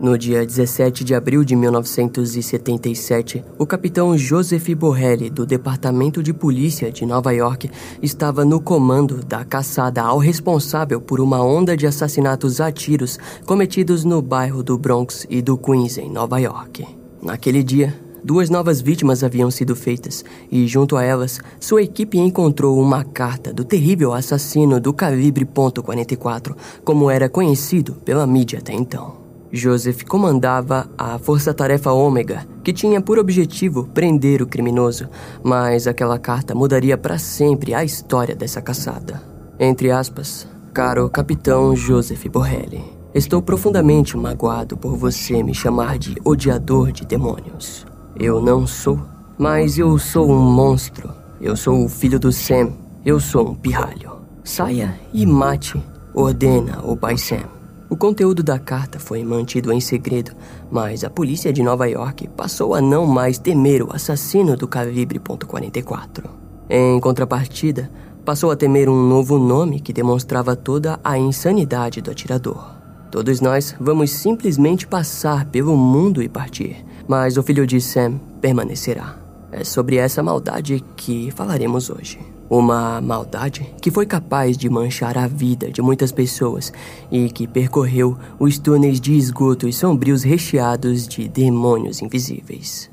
No dia 17 de abril de 1977, o capitão Joseph Borrelli, do Departamento de Polícia de Nova York, estava no comando da caçada ao responsável por uma onda de assassinatos a tiros cometidos no bairro do Bronx e do Queens, em Nova York. Naquele dia, Duas novas vítimas haviam sido feitas e, junto a elas, sua equipe encontrou uma carta do terrível assassino do calibre .44, como era conhecido pela mídia até então. Joseph comandava a Força-Tarefa Ômega, que tinha por objetivo prender o criminoso, mas aquela carta mudaria para sempre a história dessa caçada. Entre aspas, caro capitão Joseph Borrelli, estou profundamente magoado por você me chamar de odiador de demônios. Eu não sou, mas eu sou um monstro. Eu sou o filho do Sam. Eu sou um pirralho. Saia e mate, ordena o pai Sam. O conteúdo da carta foi mantido em segredo, mas a polícia de Nova York passou a não mais temer o assassino do calibre .44. Em contrapartida, passou a temer um novo nome que demonstrava toda a insanidade do atirador. Todos nós vamos simplesmente passar pelo mundo e partir, mas o filho de Sam permanecerá. É sobre essa maldade que falaremos hoje. Uma maldade que foi capaz de manchar a vida de muitas pessoas e que percorreu os túneis de esgotos sombrios recheados de demônios invisíveis.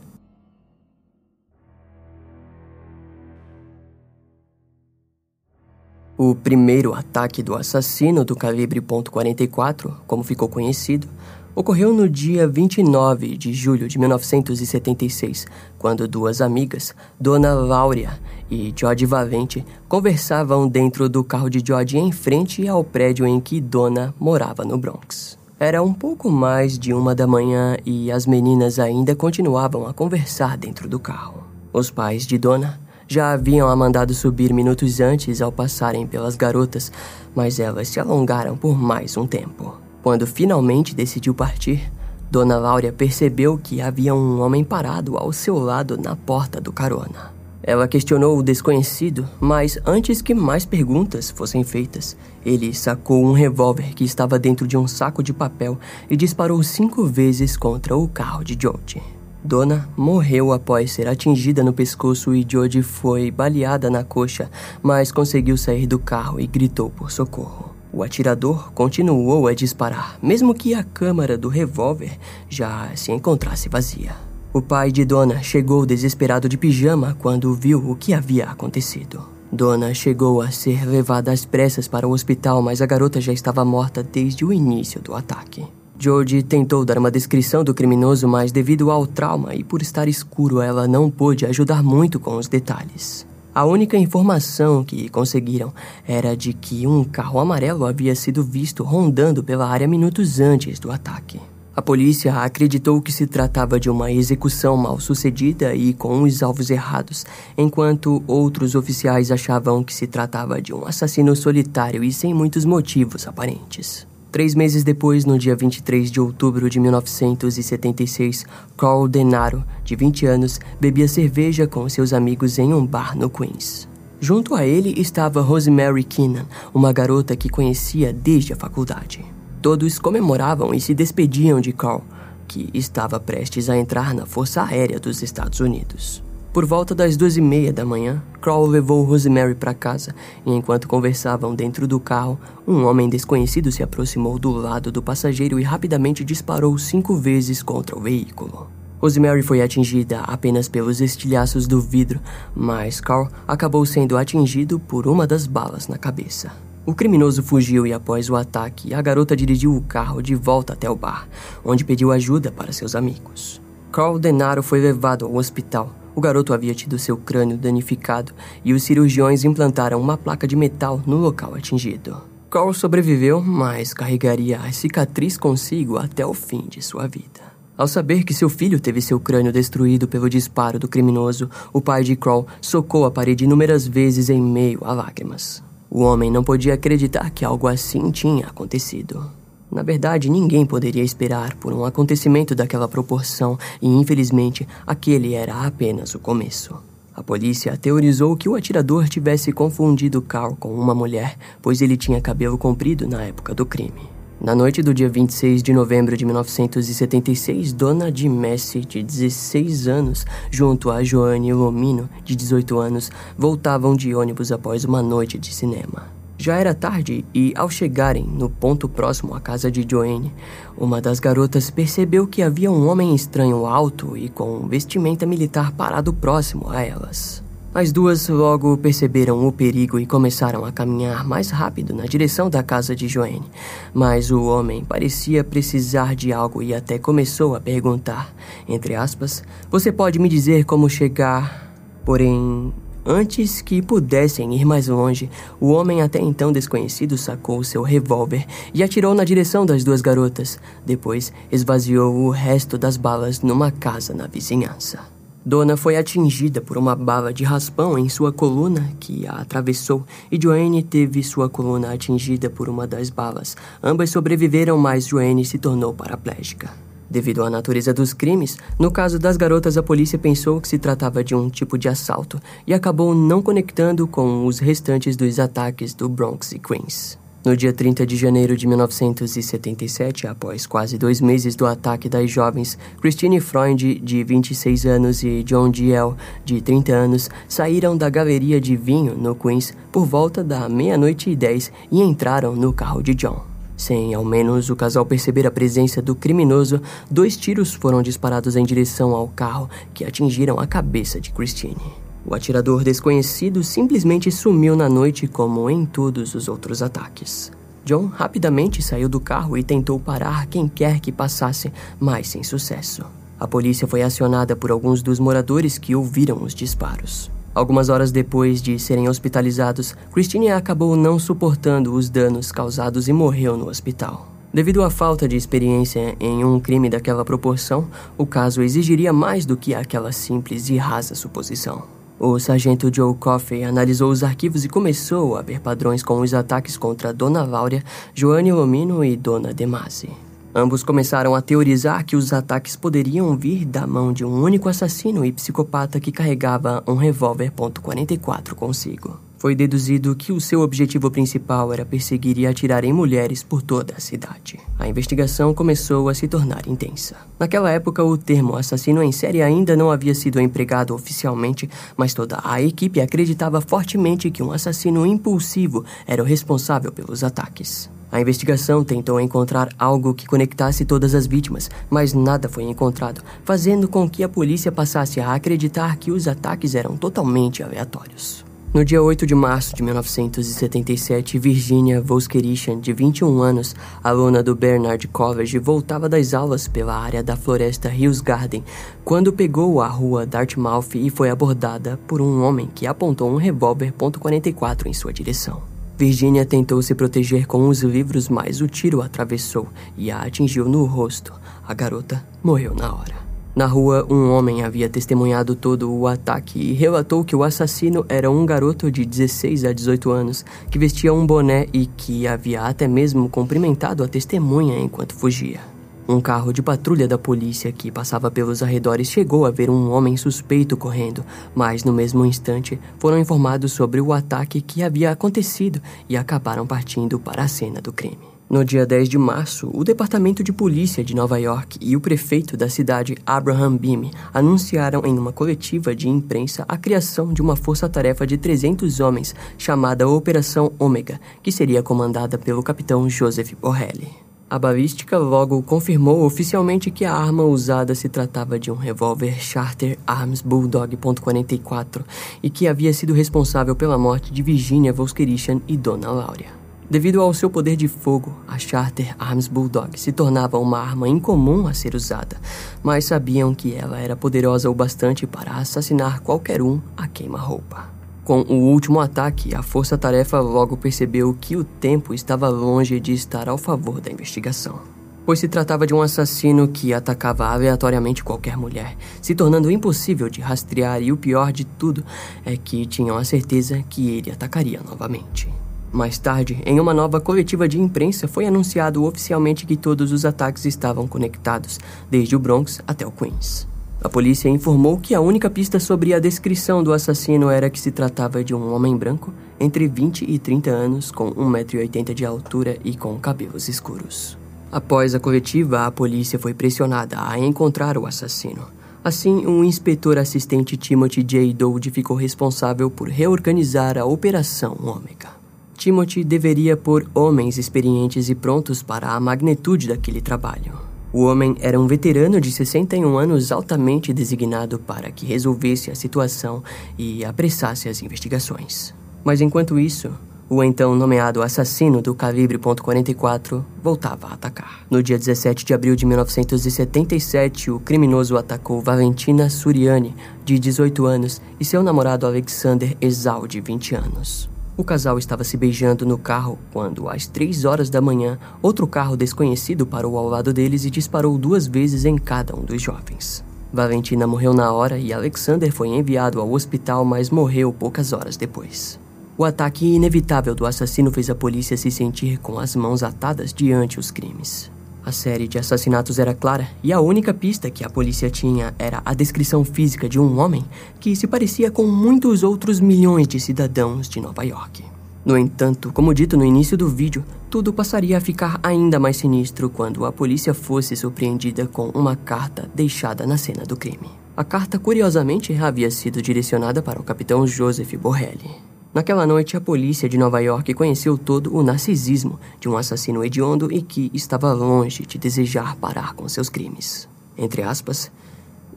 O primeiro ataque do assassino do calibre .44, como ficou conhecido, ocorreu no dia 29 de julho de 1976, quando duas amigas, Dona Láurea e George Valente, conversavam dentro do carro de George em frente ao prédio em que Dona morava no Bronx. Era um pouco mais de uma da manhã e as meninas ainda continuavam a conversar dentro do carro. Os pais de Dona já haviam a mandado subir minutos antes ao passarem pelas garotas, mas elas se alongaram por mais um tempo. Quando finalmente decidiu partir, Dona Laura percebeu que havia um homem parado ao seu lado na porta do carona. Ela questionou o desconhecido, mas antes que mais perguntas fossem feitas, ele sacou um revólver que estava dentro de um saco de papel e disparou cinco vezes contra o carro de George. Dona morreu após ser atingida no pescoço e George foi baleada na coxa, mas conseguiu sair do carro e gritou por socorro. O atirador continuou a disparar, mesmo que a câmara do revólver já se encontrasse vazia. O pai de Dona chegou desesperado de pijama quando viu o que havia acontecido. Dona chegou a ser levada às pressas para o hospital, mas a garota já estava morta desde o início do ataque. George tentou dar uma descrição do criminoso, mas devido ao trauma e por estar escuro, ela não pôde ajudar muito com os detalhes. A única informação que conseguiram era de que um carro amarelo havia sido visto rondando pela área minutos antes do ataque. A polícia acreditou que se tratava de uma execução mal sucedida e com os alvos errados, enquanto outros oficiais achavam que se tratava de um assassino solitário e sem muitos motivos aparentes. Três meses depois, no dia 23 de outubro de 1976, Carl Denaro, de 20 anos, bebia cerveja com seus amigos em um bar no Queens. Junto a ele estava Rosemary Keenan, uma garota que conhecia desde a faculdade. Todos comemoravam e se despediam de Carl, que estava prestes a entrar na Força Aérea dos Estados Unidos. Por volta das duas e meia da manhã, Kroll levou Rosemary para casa e, enquanto conversavam dentro do carro, um homem desconhecido se aproximou do lado do passageiro e rapidamente disparou cinco vezes contra o veículo. Rosemary foi atingida apenas pelos estilhaços do vidro, mas Carl acabou sendo atingido por uma das balas na cabeça. O criminoso fugiu e, após o ataque, a garota dirigiu o carro de volta até o bar, onde pediu ajuda para seus amigos. Carl Denaro foi levado ao hospital o garoto havia tido seu crânio danificado e os cirurgiões implantaram uma placa de metal no local atingido. Carl sobreviveu, mas carregaria a cicatriz consigo até o fim de sua vida. Ao saber que seu filho teve seu crânio destruído pelo disparo do criminoso, o pai de Kroll socou a parede inúmeras vezes em meio a lágrimas. O homem não podia acreditar que algo assim tinha acontecido. Na verdade, ninguém poderia esperar por um acontecimento daquela proporção e, infelizmente, aquele era apenas o começo. A polícia teorizou que o atirador tivesse confundido Carl com uma mulher, pois ele tinha cabelo comprido na época do crime. Na noite do dia 26 de novembro de 1976, Dona de Messi, de 16 anos, junto a Joanne Lomino, de 18 anos, voltavam de ônibus após uma noite de cinema. Já era tarde e, ao chegarem no ponto próximo à casa de Joanne, uma das garotas percebeu que havia um homem estranho alto e com vestimenta militar parado próximo a elas. As duas logo perceberam o perigo e começaram a caminhar mais rápido na direção da casa de Joanne. Mas o homem parecia precisar de algo e até começou a perguntar, entre aspas, você pode me dizer como chegar? Porém, Antes que pudessem ir mais longe, o homem até então desconhecido sacou seu revólver e atirou na direção das duas garotas. Depois, esvaziou o resto das balas numa casa na vizinhança. Dona foi atingida por uma bala de raspão em sua coluna que a atravessou e Joanne teve sua coluna atingida por uma das balas. Ambas sobreviveram, mas Joanne se tornou paraplégica. Devido à natureza dos crimes, no caso das garotas, a polícia pensou que se tratava de um tipo de assalto e acabou não conectando com os restantes dos ataques do Bronx e Queens. No dia 30 de janeiro de 1977, após quase dois meses do ataque das jovens, Christine Freund, de 26 anos, e John Diel, de 30 anos, saíram da galeria de vinho no Queens por volta da meia-noite e dez e entraram no carro de John. Sem ao menos o casal perceber a presença do criminoso, dois tiros foram disparados em direção ao carro que atingiram a cabeça de Christine. O atirador desconhecido simplesmente sumiu na noite, como em todos os outros ataques. John rapidamente saiu do carro e tentou parar quem quer que passasse, mas sem sucesso. A polícia foi acionada por alguns dos moradores que ouviram os disparos. Algumas horas depois de serem hospitalizados, Christine acabou não suportando os danos causados e morreu no hospital. Devido à falta de experiência em um crime daquela proporção, o caso exigiria mais do que aquela simples e rasa suposição. O sargento Joe Coffey analisou os arquivos e começou a ver padrões com os ataques contra Dona Laura, Joanne Lomino e Dona Demasi. Ambos começaram a teorizar que os ataques poderiam vir da mão de um único assassino e psicopata que carregava um revólver .44 consigo foi deduzido que o seu objetivo principal era perseguir e atirar em mulheres por toda a cidade. A investigação começou a se tornar intensa. Naquela época, o termo assassino em série ainda não havia sido empregado oficialmente, mas toda a equipe acreditava fortemente que um assassino impulsivo era o responsável pelos ataques. A investigação tentou encontrar algo que conectasse todas as vítimas, mas nada foi encontrado, fazendo com que a polícia passasse a acreditar que os ataques eram totalmente aleatórios. No dia 8 de março de 1977, Virginia Voskerishan, de 21 anos, aluna do Bernard College, voltava das aulas pela área da floresta Hills Garden quando pegou a rua Dartmouth e foi abordada por um homem que apontou um revólver .44 em sua direção. Virginia tentou se proteger com os livros, mas o tiro atravessou e a atingiu no rosto. A garota morreu na hora. Na rua, um homem havia testemunhado todo o ataque e relatou que o assassino era um garoto de 16 a 18 anos que vestia um boné e que havia até mesmo cumprimentado a testemunha enquanto fugia. Um carro de patrulha da polícia que passava pelos arredores chegou a ver um homem suspeito correndo, mas no mesmo instante foram informados sobre o ataque que havia acontecido e acabaram partindo para a cena do crime. No dia 10 de março, o Departamento de Polícia de Nova York e o prefeito da cidade, Abraham Beame, anunciaram em uma coletiva de imprensa a criação de uma força-tarefa de 300 homens chamada Operação Ômega, que seria comandada pelo capitão Joseph Borrelli. A balística logo confirmou oficialmente que a arma usada se tratava de um revólver Charter Arms Bulldog .44 e que havia sido responsável pela morte de Virginia Volskerishan e Dona Laura. Devido ao seu poder de fogo, a Charter Arms Bulldog se tornava uma arma incomum a ser usada, mas sabiam que ela era poderosa o bastante para assassinar qualquer um a queima-roupa. Com o último ataque, a força-tarefa logo percebeu que o tempo estava longe de estar ao favor da investigação, pois se tratava de um assassino que atacava aleatoriamente qualquer mulher, se tornando impossível de rastrear e o pior de tudo é que tinham a certeza que ele atacaria novamente. Mais tarde, em uma nova coletiva de imprensa, foi anunciado oficialmente que todos os ataques estavam conectados, desde o Bronx até o Queens. A polícia informou que a única pista sobre a descrição do assassino era que se tratava de um homem branco, entre 20 e 30 anos, com 1,80m de altura e com cabelos escuros. Após a coletiva, a polícia foi pressionada a encontrar o assassino. Assim, o inspetor assistente Timothy J. Dowd ficou responsável por reorganizar a Operação Ômega. Timothy deveria pôr homens experientes e prontos para a magnitude daquele trabalho. O homem era um veterano de 61 anos altamente designado para que resolvesse a situação e apressasse as investigações. Mas enquanto isso, o então nomeado assassino do calibre .44 voltava a atacar. No dia 17 de abril de 1977, o criminoso atacou Valentina Suriani, de 18 anos, e seu namorado Alexander Exal, de 20 anos. O casal estava se beijando no carro quando, às três horas da manhã, outro carro desconhecido parou ao lado deles e disparou duas vezes em cada um dos jovens. Valentina morreu na hora e Alexander foi enviado ao hospital, mas morreu poucas horas depois. O ataque inevitável do assassino fez a polícia se sentir com as mãos atadas diante os crimes. A série de assassinatos era clara e a única pista que a polícia tinha era a descrição física de um homem que se parecia com muitos outros milhões de cidadãos de Nova York. No entanto, como dito no início do vídeo, tudo passaria a ficar ainda mais sinistro quando a polícia fosse surpreendida com uma carta deixada na cena do crime. A carta, curiosamente, havia sido direcionada para o capitão Joseph Borrelli. Naquela noite, a polícia de Nova York conheceu todo o narcisismo de um assassino hediondo e que estava longe de desejar parar com seus crimes. Entre aspas,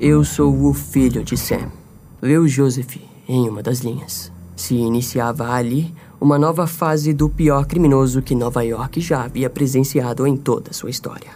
eu sou o filho de Sam. Leu Joseph em uma das linhas. Se iniciava ali uma nova fase do pior criminoso que Nova York já havia presenciado em toda sua história.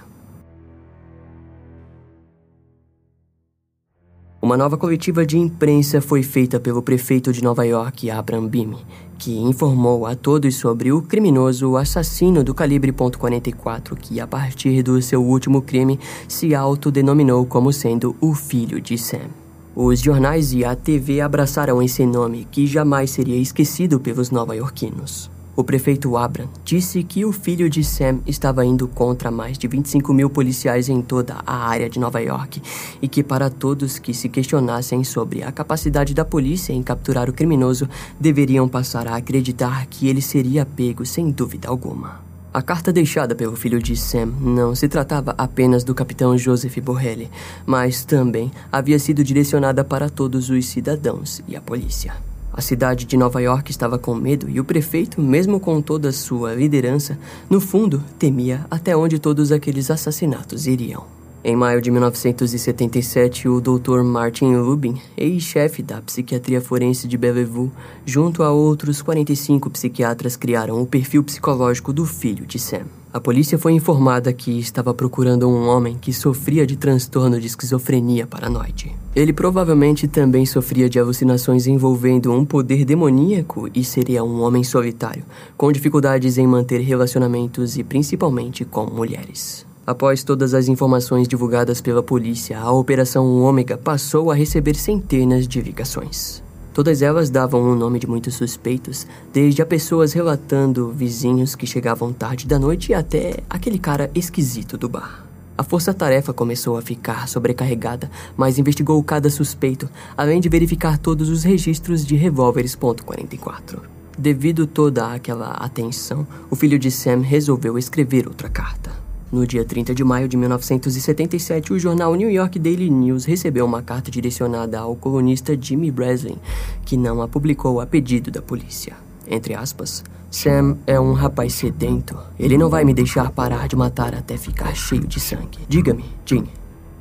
Uma nova coletiva de imprensa foi feita pelo prefeito de Nova York, Abraham Bime, que informou a todos sobre o criminoso assassino do calibre .44 que, a partir do seu último crime, se autodenominou como sendo o filho de Sam. Os jornais e a TV abraçaram esse nome que jamais seria esquecido pelos nova-iorquinos. O prefeito Abram disse que o filho de Sam estava indo contra mais de 25 mil policiais em toda a área de Nova York e que, para todos que se questionassem sobre a capacidade da polícia em capturar o criminoso, deveriam passar a acreditar que ele seria pego sem dúvida alguma. A carta deixada pelo filho de Sam não se tratava apenas do capitão Joseph Borrelli, mas também havia sido direcionada para todos os cidadãos e a polícia. A cidade de Nova York estava com medo e o prefeito, mesmo com toda sua liderança, no fundo temia até onde todos aqueles assassinatos iriam. Em maio de 1977, o Dr. Martin Lubin, ex-chefe da psiquiatria forense de Bellevue, junto a outros 45 psiquiatras, criaram o perfil psicológico do filho de Sam. A polícia foi informada que estava procurando um homem que sofria de transtorno de esquizofrenia paranoide. Ele provavelmente também sofria de alucinações envolvendo um poder demoníaco e seria um homem solitário, com dificuldades em manter relacionamentos e principalmente com mulheres. Após todas as informações divulgadas pela polícia, a Operação Ômega passou a receber centenas de ligações. Todas elas davam o nome de muitos suspeitos, desde a pessoas relatando vizinhos que chegavam tarde da noite até aquele cara esquisito do bar. A força-tarefa começou a ficar sobrecarregada, mas investigou cada suspeito, além de verificar todos os registros de revólveres .44. Devido toda aquela atenção, o filho de Sam resolveu escrever outra carta. No dia 30 de maio de 1977, o jornal New York Daily News recebeu uma carta direcionada ao colunista Jimmy Breslin, que não a publicou a pedido da polícia. Entre aspas, Sam é um rapaz sedento. Ele não vai me deixar parar de matar até ficar cheio de sangue. Diga-me, Jim,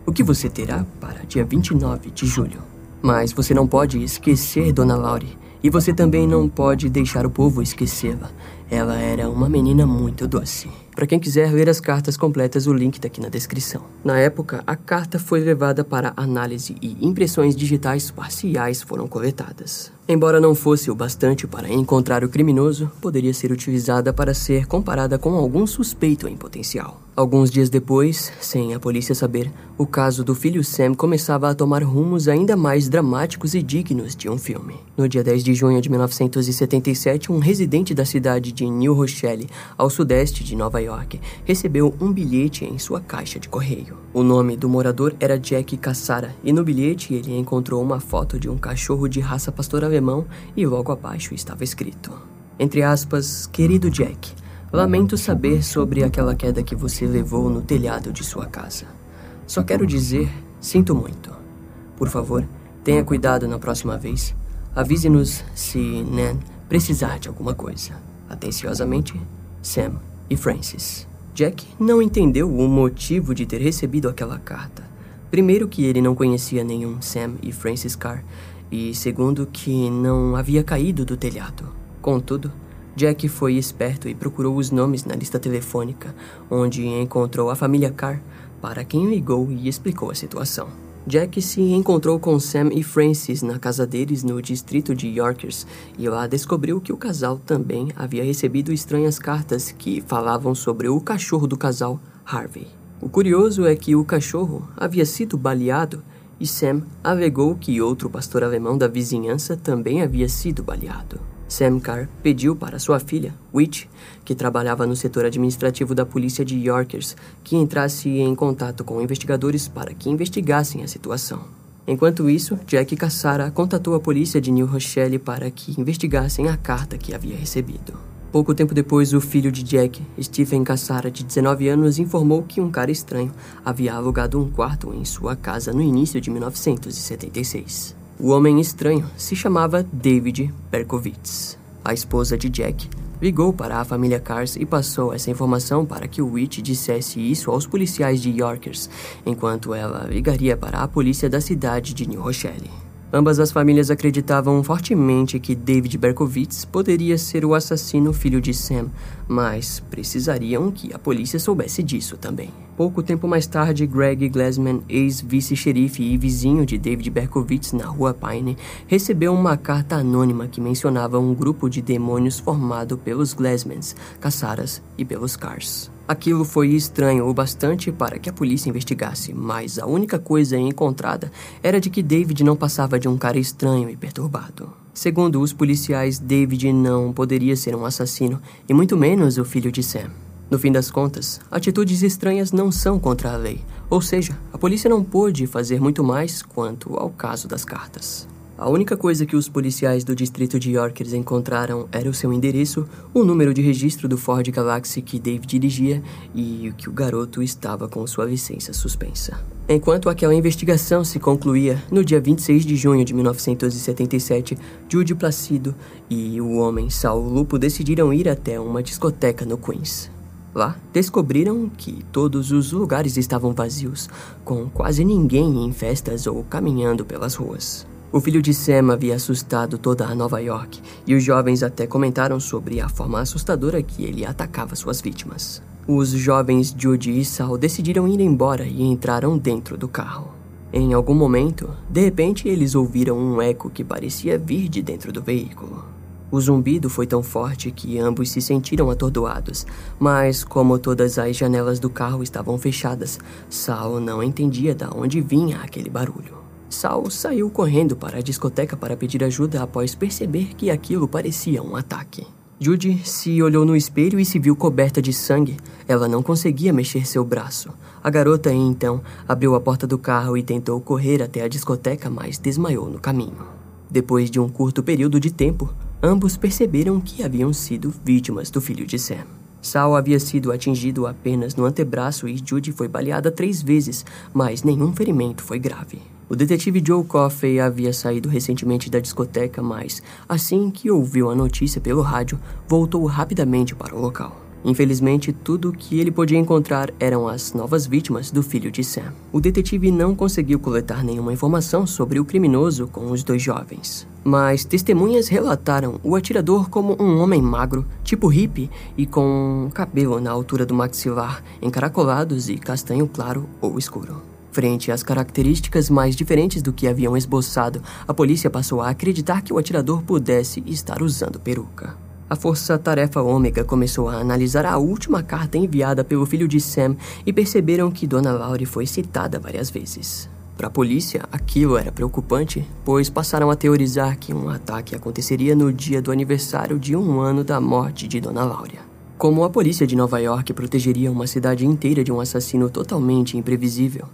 o que você terá para dia 29 de julho? Mas você não pode esquecer Dona Laurie. E você também não pode deixar o povo esquecê-la. Ela era uma menina muito doce. Para quem quiser ler as cartas completas, o link está aqui na descrição. Na época, a carta foi levada para análise e impressões digitais parciais foram coletadas. Embora não fosse o bastante para encontrar o criminoso, poderia ser utilizada para ser comparada com algum suspeito em potencial. Alguns dias depois, sem a polícia saber, o caso do filho Sam começava a tomar rumos ainda mais dramáticos e dignos de um filme. No dia 10 de junho de 1977, um residente da cidade de New Rochelle, ao sudeste de Nova York, recebeu um bilhete em sua caixa de correio. O nome do morador era Jack Cassara, e no bilhete ele encontrou uma foto de um cachorro de raça pastor alemão e logo abaixo estava escrito: Entre aspas, querido Jack, lamento saber sobre aquela queda que você levou no telhado de sua casa. Só quero dizer, sinto muito. Por favor, tenha cuidado na próxima vez. Avise-nos se Nan precisar de alguma coisa. Atenciosamente, Sam e Francis. Jack não entendeu o motivo de ter recebido aquela carta. Primeiro, que ele não conhecia nenhum Sam e Francis Carr, e segundo, que não havia caído do telhado. Contudo, Jack foi esperto e procurou os nomes na lista telefônica, onde encontrou a família Carr, para quem ligou e explicou a situação. Jack se encontrou com Sam e Francis na casa deles no distrito de Yorkers e lá descobriu que o casal também havia recebido estranhas cartas que falavam sobre o cachorro do casal, Harvey. O curioso é que o cachorro havia sido baleado e Sam alegou que outro pastor alemão da vizinhança também havia sido baleado. Sam Carr pediu para sua filha, Witch, que trabalhava no setor administrativo da polícia de Yorkers, que entrasse em contato com investigadores para que investigassem a situação. Enquanto isso, Jack Cassara contatou a polícia de New Rochelle para que investigassem a carta que havia recebido. Pouco tempo depois, o filho de Jack, Stephen Cassara, de 19 anos, informou que um cara estranho havia alugado um quarto em sua casa no início de 1976. O homem estranho se chamava David Berkowitz. A esposa de Jack ligou para a família Cars e passou essa informação para que o Witch dissesse isso aos policiais de Yorkers, enquanto ela ligaria para a polícia da cidade de New Rochelle. Ambas as famílias acreditavam fortemente que David Berkowitz poderia ser o assassino filho de Sam, mas precisariam que a polícia soubesse disso também. Pouco tempo mais tarde, Greg Glassman, ex-vice-xerife e vizinho de David Berkowitz na rua Pine, recebeu uma carta anônima que mencionava um grupo de demônios formado pelos Glassmans, Cassaras e pelos Cars. Aquilo foi estranho o bastante para que a polícia investigasse, mas a única coisa encontrada era de que David não passava de um cara estranho e perturbado. Segundo os policiais, David não poderia ser um assassino, e muito menos o filho de Sam. No fim das contas, atitudes estranhas não são contra a lei, ou seja, a polícia não pôde fazer muito mais quanto ao caso das cartas. A única coisa que os policiais do distrito de Yorkers encontraram era o seu endereço, o número de registro do Ford Galaxy que Dave dirigia e que o garoto estava com sua licença suspensa. Enquanto aquela investigação se concluía, no dia 26 de junho de 1977, Judy Placido e o homem Saul Lupo decidiram ir até uma discoteca no Queens. Lá, descobriram que todos os lugares estavam vazios, com quase ninguém em festas ou caminhando pelas ruas. O filho de Sam havia assustado toda a Nova York, e os jovens até comentaram sobre a forma assustadora que ele atacava suas vítimas. Os jovens Judy e Sal decidiram ir embora e entraram dentro do carro. Em algum momento, de repente, eles ouviram um eco que parecia vir de dentro do veículo. O zumbido foi tão forte que ambos se sentiram atordoados, mas como todas as janelas do carro estavam fechadas, Sal não entendia de onde vinha aquele barulho. Sal saiu correndo para a discoteca para pedir ajuda após perceber que aquilo parecia um ataque. Judy se olhou no espelho e se viu coberta de sangue. Ela não conseguia mexer seu braço. A garota, então, abriu a porta do carro e tentou correr até a discoteca, mas desmaiou no caminho. Depois de um curto período de tempo, ambos perceberam que haviam sido vítimas do filho de Sam. Sal havia sido atingido apenas no antebraço e Judy foi baleada três vezes, mas nenhum ferimento foi grave. O detetive Joe Coffey havia saído recentemente da discoteca, mas, assim que ouviu a notícia pelo rádio, voltou rapidamente para o local. Infelizmente, tudo o que ele podia encontrar eram as novas vítimas do filho de Sam. O detetive não conseguiu coletar nenhuma informação sobre o criminoso com os dois jovens. Mas testemunhas relataram o atirador como um homem magro, tipo hippie e com cabelo na altura do maxilar, encaracolados e castanho claro ou escuro. Frente às características mais diferentes do que haviam esboçado, a polícia passou a acreditar que o atirador pudesse estar usando peruca. A força-tarefa Ômega começou a analisar a última carta enviada pelo filho de Sam e perceberam que Dona Laurie foi citada várias vezes. Para a polícia, aquilo era preocupante, pois passaram a teorizar que um ataque aconteceria no dia do aniversário de um ano da morte de Dona Laura. Como a polícia de Nova York protegeria uma cidade inteira de um assassino totalmente imprevisível?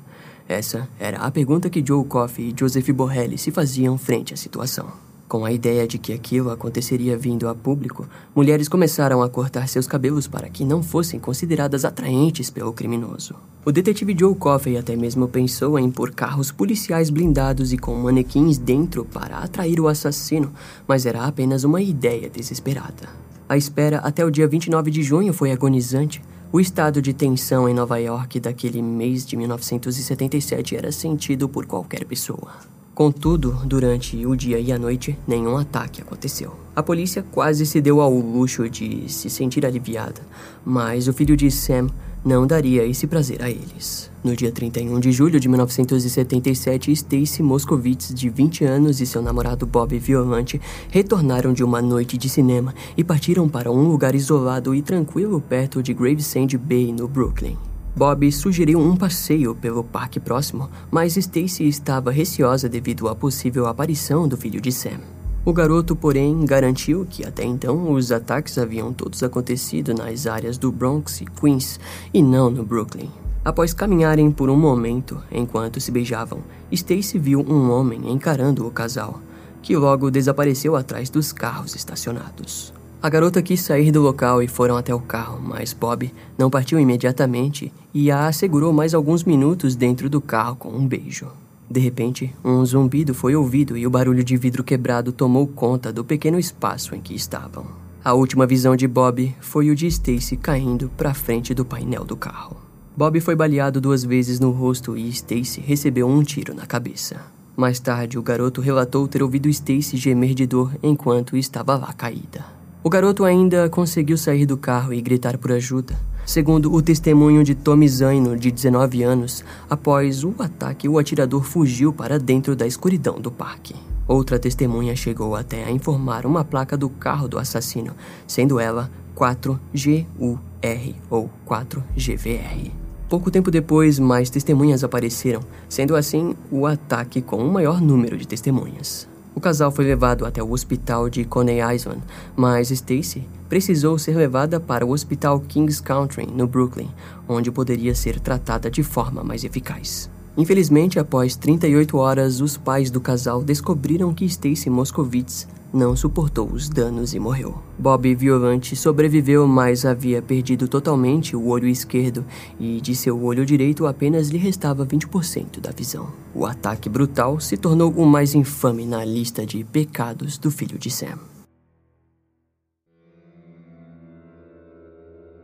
Essa era a pergunta que Joe Coffey e Joseph Borrelli se faziam frente à situação. Com a ideia de que aquilo aconteceria vindo a público, mulheres começaram a cortar seus cabelos para que não fossem consideradas atraentes pelo criminoso. O detetive Joe Coffey até mesmo pensou em pôr carros policiais blindados e com manequins dentro para atrair o assassino, mas era apenas uma ideia desesperada. A espera até o dia 29 de junho foi agonizante. O estado de tensão em Nova York daquele mês de 1977 era sentido por qualquer pessoa. Contudo, durante o dia e a noite, nenhum ataque aconteceu. A polícia quase se deu ao luxo de se sentir aliviada, mas o filho de Sam não daria esse prazer a eles. No dia 31 de julho de 1977, Stacy Moscovitz, de 20 anos, e seu namorado Bob Violante retornaram de uma noite de cinema e partiram para um lugar isolado e tranquilo perto de Gravesend Bay, no Brooklyn. Bob sugeriu um passeio pelo parque próximo, mas Stacy estava receosa devido à possível aparição do filho de Sam. O garoto, porém, garantiu que até então os ataques haviam todos acontecido nas áreas do Bronx e Queens e não no Brooklyn. Após caminharem por um momento enquanto se beijavam, Stacy viu um homem encarando o casal, que logo desapareceu atrás dos carros estacionados. A garota quis sair do local e foram até o carro, mas Bob não partiu imediatamente e a assegurou mais alguns minutos dentro do carro com um beijo. De repente, um zumbido foi ouvido e o barulho de vidro quebrado tomou conta do pequeno espaço em que estavam. A última visão de Bob foi o de Stacy caindo para frente do painel do carro. Bob foi baleado duas vezes no rosto e Stacy recebeu um tiro na cabeça. Mais tarde, o garoto relatou ter ouvido Stacy gemer de dor enquanto estava lá caída. O garoto ainda conseguiu sair do carro e gritar por ajuda. Segundo o testemunho de Tommy Zaino, de 19 anos, após o ataque, o atirador fugiu para dentro da escuridão do parque. Outra testemunha chegou até a informar uma placa do carro do assassino, sendo ela 4GUR ou 4GVR. Pouco tempo depois, mais testemunhas apareceram, sendo assim o ataque com o maior número de testemunhas. O casal foi levado até o hospital de Coney Island, mas Stacy precisou ser levada para o hospital Kings Country, no Brooklyn, onde poderia ser tratada de forma mais eficaz. Infelizmente, após 38 horas, os pais do casal descobriram que Stacy Moscovitz não suportou os danos e morreu. Bob Violante sobreviveu, mas havia perdido totalmente o olho esquerdo e de seu olho direito apenas lhe restava 20% da visão. O ataque brutal se tornou o mais infame na lista de pecados do filho de Sam.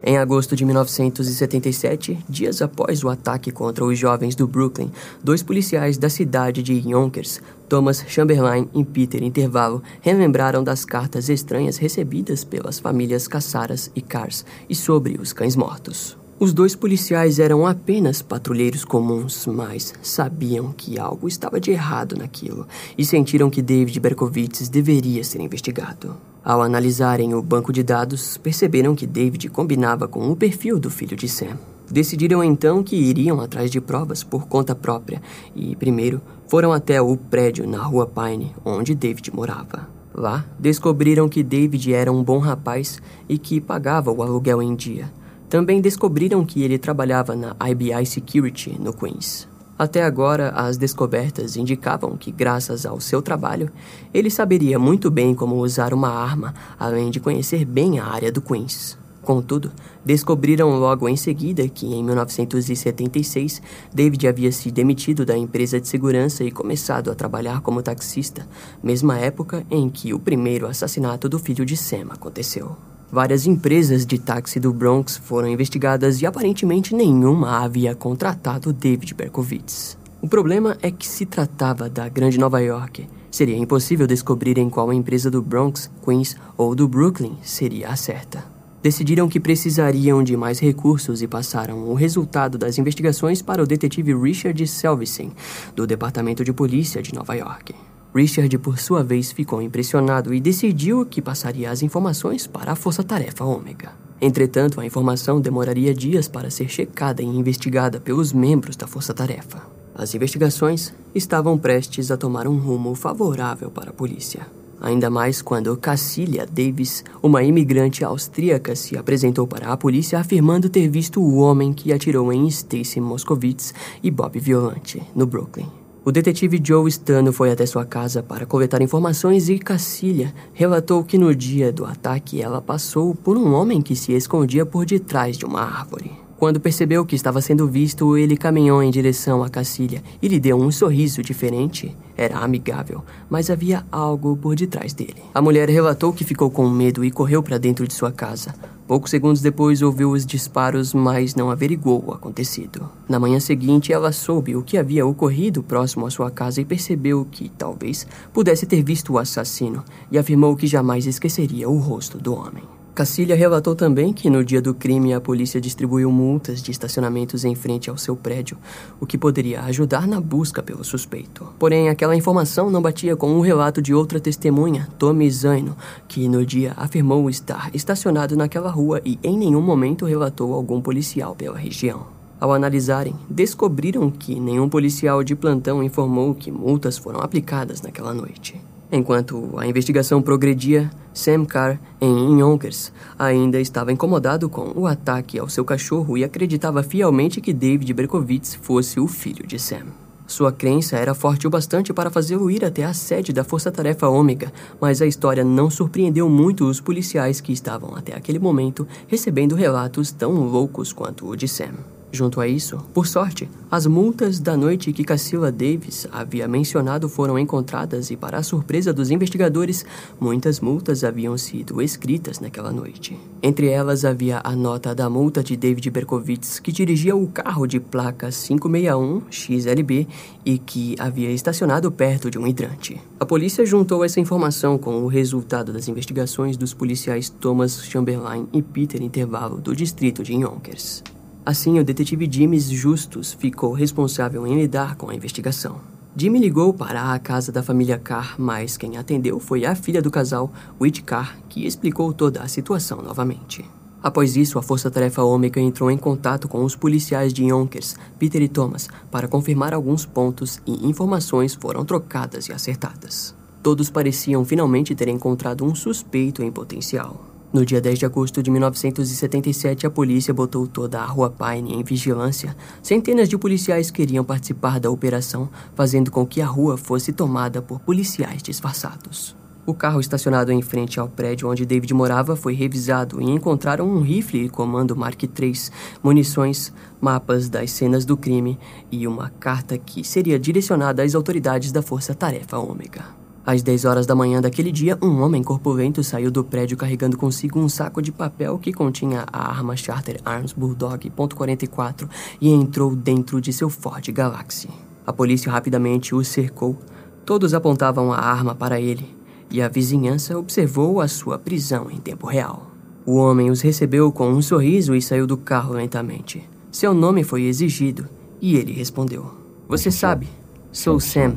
Em agosto de 1977, dias após o ataque contra os jovens do Brooklyn, dois policiais da cidade de Yonkers, Thomas Chamberlain e Peter Intervalo, relembraram das cartas estranhas recebidas pelas famílias Cassaras e Cars e sobre os cães mortos. Os dois policiais eram apenas patrulheiros comuns, mas sabiam que algo estava de errado naquilo e sentiram que David Berkowitz deveria ser investigado. Ao analisarem o banco de dados, perceberam que David combinava com o perfil do filho de Sam. Decidiram então que iriam atrás de provas por conta própria e, primeiro, foram até o prédio na rua Pine, onde David morava. Lá, descobriram que David era um bom rapaz e que pagava o aluguel em dia. Também descobriram que ele trabalhava na IBI Security no Queens. Até agora, as descobertas indicavam que, graças ao seu trabalho, ele saberia muito bem como usar uma arma, além de conhecer bem a área do Queens. Contudo, descobriram logo em seguida que, em 1976, David havia se demitido da empresa de segurança e começado a trabalhar como taxista, mesma época em que o primeiro assassinato do filho de Sam aconteceu. Várias empresas de táxi do Bronx foram investigadas e aparentemente nenhuma havia contratado David Berkowitz. O problema é que se tratava da Grande Nova York. Seria impossível descobrir em qual empresa do Bronx, Queens ou do Brooklyn seria a certa. Decidiram que precisariam de mais recursos e passaram o resultado das investigações para o detetive Richard Selvisen, do Departamento de Polícia de Nova York. Richard, por sua vez, ficou impressionado e decidiu que passaria as informações para a Força Tarefa Ômega. Entretanto, a informação demoraria dias para ser checada e investigada pelos membros da Força Tarefa. As investigações estavam prestes a tomar um rumo favorável para a polícia. Ainda mais quando Cassilia Davis, uma imigrante austríaca, se apresentou para a polícia afirmando ter visto o homem que atirou em Stacy Moscovitz e Bob Violante, no Brooklyn. O detetive Joe Stano foi até sua casa para coletar informações e Cassilia relatou que no dia do ataque ela passou por um homem que se escondia por detrás de uma árvore. Quando percebeu que estava sendo visto, ele caminhou em direção a Cassilia e lhe deu um sorriso diferente. Era amigável, mas havia algo por detrás dele. A mulher relatou que ficou com medo e correu para dentro de sua casa. Poucos segundos depois ouviu os disparos, mas não averigou o acontecido. Na manhã seguinte, ela soube o que havia ocorrido próximo à sua casa e percebeu que talvez pudesse ter visto o assassino e afirmou que jamais esqueceria o rosto do homem. Cacilha relatou também que no dia do crime a polícia distribuiu multas de estacionamentos em frente ao seu prédio, o que poderia ajudar na busca pelo suspeito. Porém, aquela informação não batia com o um relato de outra testemunha, Tommy Zaino, que no dia afirmou estar estacionado naquela rua e em nenhum momento relatou algum policial pela região. Ao analisarem, descobriram que nenhum policial de plantão informou que multas foram aplicadas naquela noite. Enquanto a investigação progredia, Sam Carr, em Yonkers, ainda estava incomodado com o ataque ao seu cachorro e acreditava fielmente que David Berkowitz fosse o filho de Sam. Sua crença era forte o bastante para fazê-lo ir até a sede da Força Tarefa Ômega, mas a história não surpreendeu muito os policiais que estavam até aquele momento recebendo relatos tão loucos quanto o de Sam. Junto a isso, por sorte, as multas da noite que Cassila Davis havia mencionado foram encontradas e, para a surpresa dos investigadores, muitas multas haviam sido escritas naquela noite. Entre elas havia a nota da multa de David Berkowitz, que dirigia o carro de placa 561-XLB e que havia estacionado perto de um hidrante. A polícia juntou essa informação com o resultado das investigações dos policiais Thomas Chamberlain e Peter Intervalo do distrito de Yonkers. Assim, o detetive James Justus ficou responsável em lidar com a investigação. Jimmy ligou para a casa da família Carr, mas quem atendeu foi a filha do casal, Whit Carr, que explicou toda a situação novamente. Após isso, a Força Tarefa Ômega entrou em contato com os policiais de Yonkers, Peter e Thomas, para confirmar alguns pontos e informações foram trocadas e acertadas. Todos pareciam finalmente ter encontrado um suspeito em potencial. No dia 10 de agosto de 1977, a polícia botou toda a Rua Pine em vigilância. Centenas de policiais queriam participar da operação, fazendo com que a rua fosse tomada por policiais disfarçados. O carro estacionado em frente ao prédio onde David morava foi revisado e encontraram um rifle comando Mark III, munições, mapas das cenas do crime e uma carta que seria direcionada às autoridades da Força Tarefa Ômega. Às 10 horas da manhã daquele dia, um homem corpulento saiu do prédio carregando consigo um saco de papel que continha a arma Charter Arms Bulldog .44 e entrou dentro de seu Ford Galaxy. A polícia rapidamente o cercou. Todos apontavam a arma para ele e a vizinhança observou a sua prisão em tempo real. O homem os recebeu com um sorriso e saiu do carro lentamente. Seu nome foi exigido e ele respondeu: Você sabe, sou Sam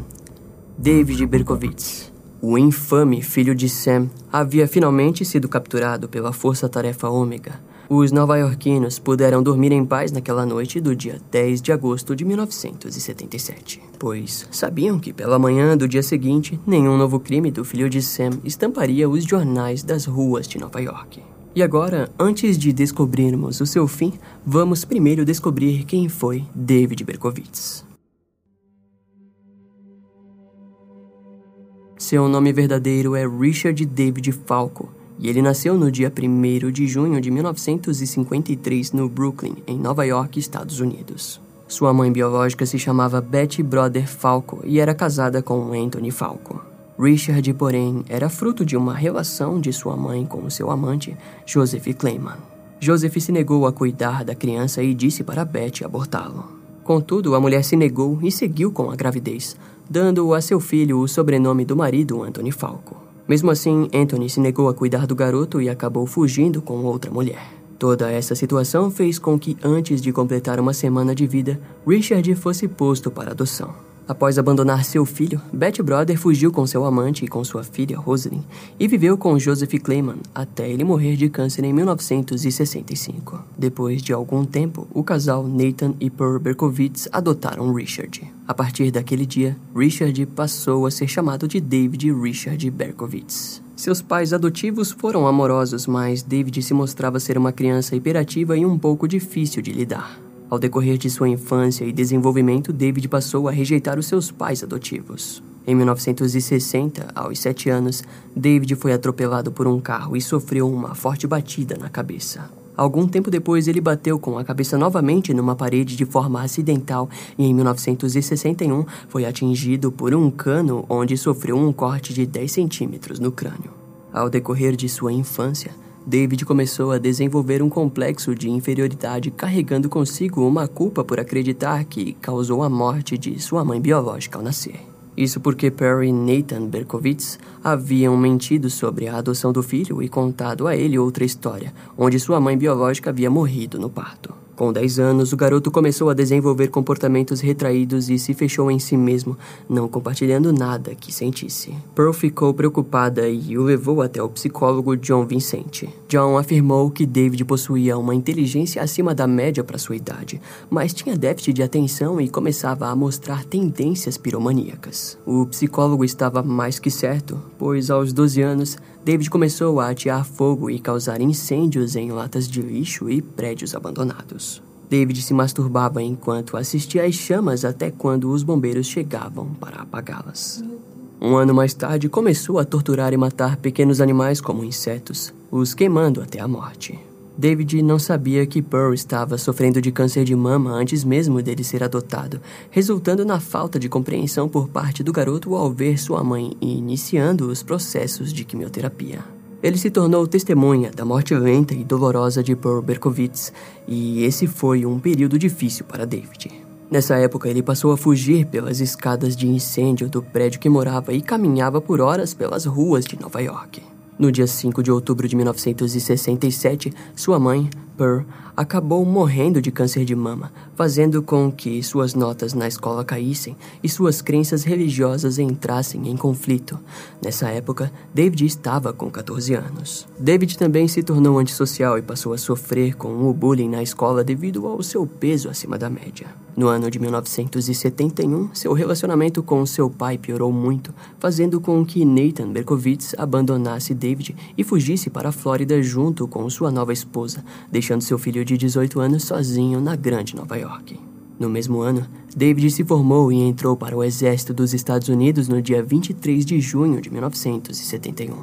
David Berkowitz. O infame filho de Sam havia finalmente sido capturado pela Força Tarefa Ômega. Os nova-iorquinos puderam dormir em paz naquela noite do dia 10 de agosto de 1977, pois sabiam que pela manhã do dia seguinte, nenhum novo crime do filho de Sam estamparia os jornais das ruas de Nova York. E agora, antes de descobrirmos o seu fim, vamos primeiro descobrir quem foi David Berkowitz. Seu nome verdadeiro é Richard David Falco e ele nasceu no dia 1 de junho de 1953 no Brooklyn, em Nova York, Estados Unidos. Sua mãe biológica se chamava Betty Brother Falco e era casada com Anthony Falco. Richard, porém, era fruto de uma relação de sua mãe com seu amante, Joseph Clayman. Joseph se negou a cuidar da criança e disse para Betty abortá-lo. Contudo, a mulher se negou e seguiu com a gravidez, dando a seu filho o sobrenome do marido, Anthony Falco. Mesmo assim, Anthony se negou a cuidar do garoto e acabou fugindo com outra mulher. Toda essa situação fez com que, antes de completar uma semana de vida, Richard fosse posto para adoção. Após abandonar seu filho, Betty Brother fugiu com seu amante e com sua filha, Rosalind, e viveu com Joseph Clayman até ele morrer de câncer em 1965. Depois de algum tempo, o casal Nathan e Pearl Berkowitz adotaram Richard. A partir daquele dia, Richard passou a ser chamado de David Richard Berkowitz. Seus pais adotivos foram amorosos, mas David se mostrava ser uma criança hiperativa e um pouco difícil de lidar. Ao decorrer de sua infância e desenvolvimento, David passou a rejeitar os seus pais adotivos. Em 1960, aos 7 anos, David foi atropelado por um carro e sofreu uma forte batida na cabeça. Algum tempo depois, ele bateu com a cabeça novamente numa parede de forma acidental e, em 1961, foi atingido por um cano onde sofreu um corte de 10 centímetros no crânio. Ao decorrer de sua infância, David começou a desenvolver um complexo de inferioridade, carregando consigo uma culpa por acreditar que causou a morte de sua mãe biológica ao nascer. Isso porque Perry e Nathan Berkowitz haviam mentido sobre a adoção do filho e contado a ele outra história, onde sua mãe biológica havia morrido no parto. Com 10 anos, o garoto começou a desenvolver comportamentos retraídos e se fechou em si mesmo, não compartilhando nada que sentisse. Pearl ficou preocupada e o levou até o psicólogo John Vincent. John afirmou que David possuía uma inteligência acima da média para sua idade, mas tinha déficit de atenção e começava a mostrar tendências piromaníacas. O psicólogo estava mais que certo, pois aos 12 anos, David começou a atear fogo e causar incêndios em latas de lixo e prédios abandonados. David se masturbava enquanto assistia às chamas até quando os bombeiros chegavam para apagá-las. Um ano mais tarde, começou a torturar e matar pequenos animais como insetos, os queimando até a morte. David não sabia que Pearl estava sofrendo de câncer de mama antes mesmo dele ser adotado, resultando na falta de compreensão por parte do garoto ao ver sua mãe iniciando os processos de quimioterapia. Ele se tornou testemunha da morte lenta e dolorosa de Pearl Berkowitz, e esse foi um período difícil para David. Nessa época, ele passou a fugir pelas escadas de incêndio do prédio que morava e caminhava por horas pelas ruas de Nova York. No dia 5 de outubro de 1967, sua mãe, Pearl, acabou morrendo de câncer de mama, fazendo com que suas notas na escola caíssem e suas crenças religiosas entrassem em conflito. Nessa época, David estava com 14 anos. David também se tornou antissocial e passou a sofrer com o bullying na escola devido ao seu peso acima da média. No ano de 1971, seu relacionamento com seu pai piorou muito, fazendo com que Nathan Berkowitz abandonasse David e fugisse para a Flórida junto com sua nova esposa, deixando seu filho de 18 anos sozinho na grande Nova York. No mesmo ano, David se formou e entrou para o Exército dos Estados Unidos no dia 23 de junho de 1971.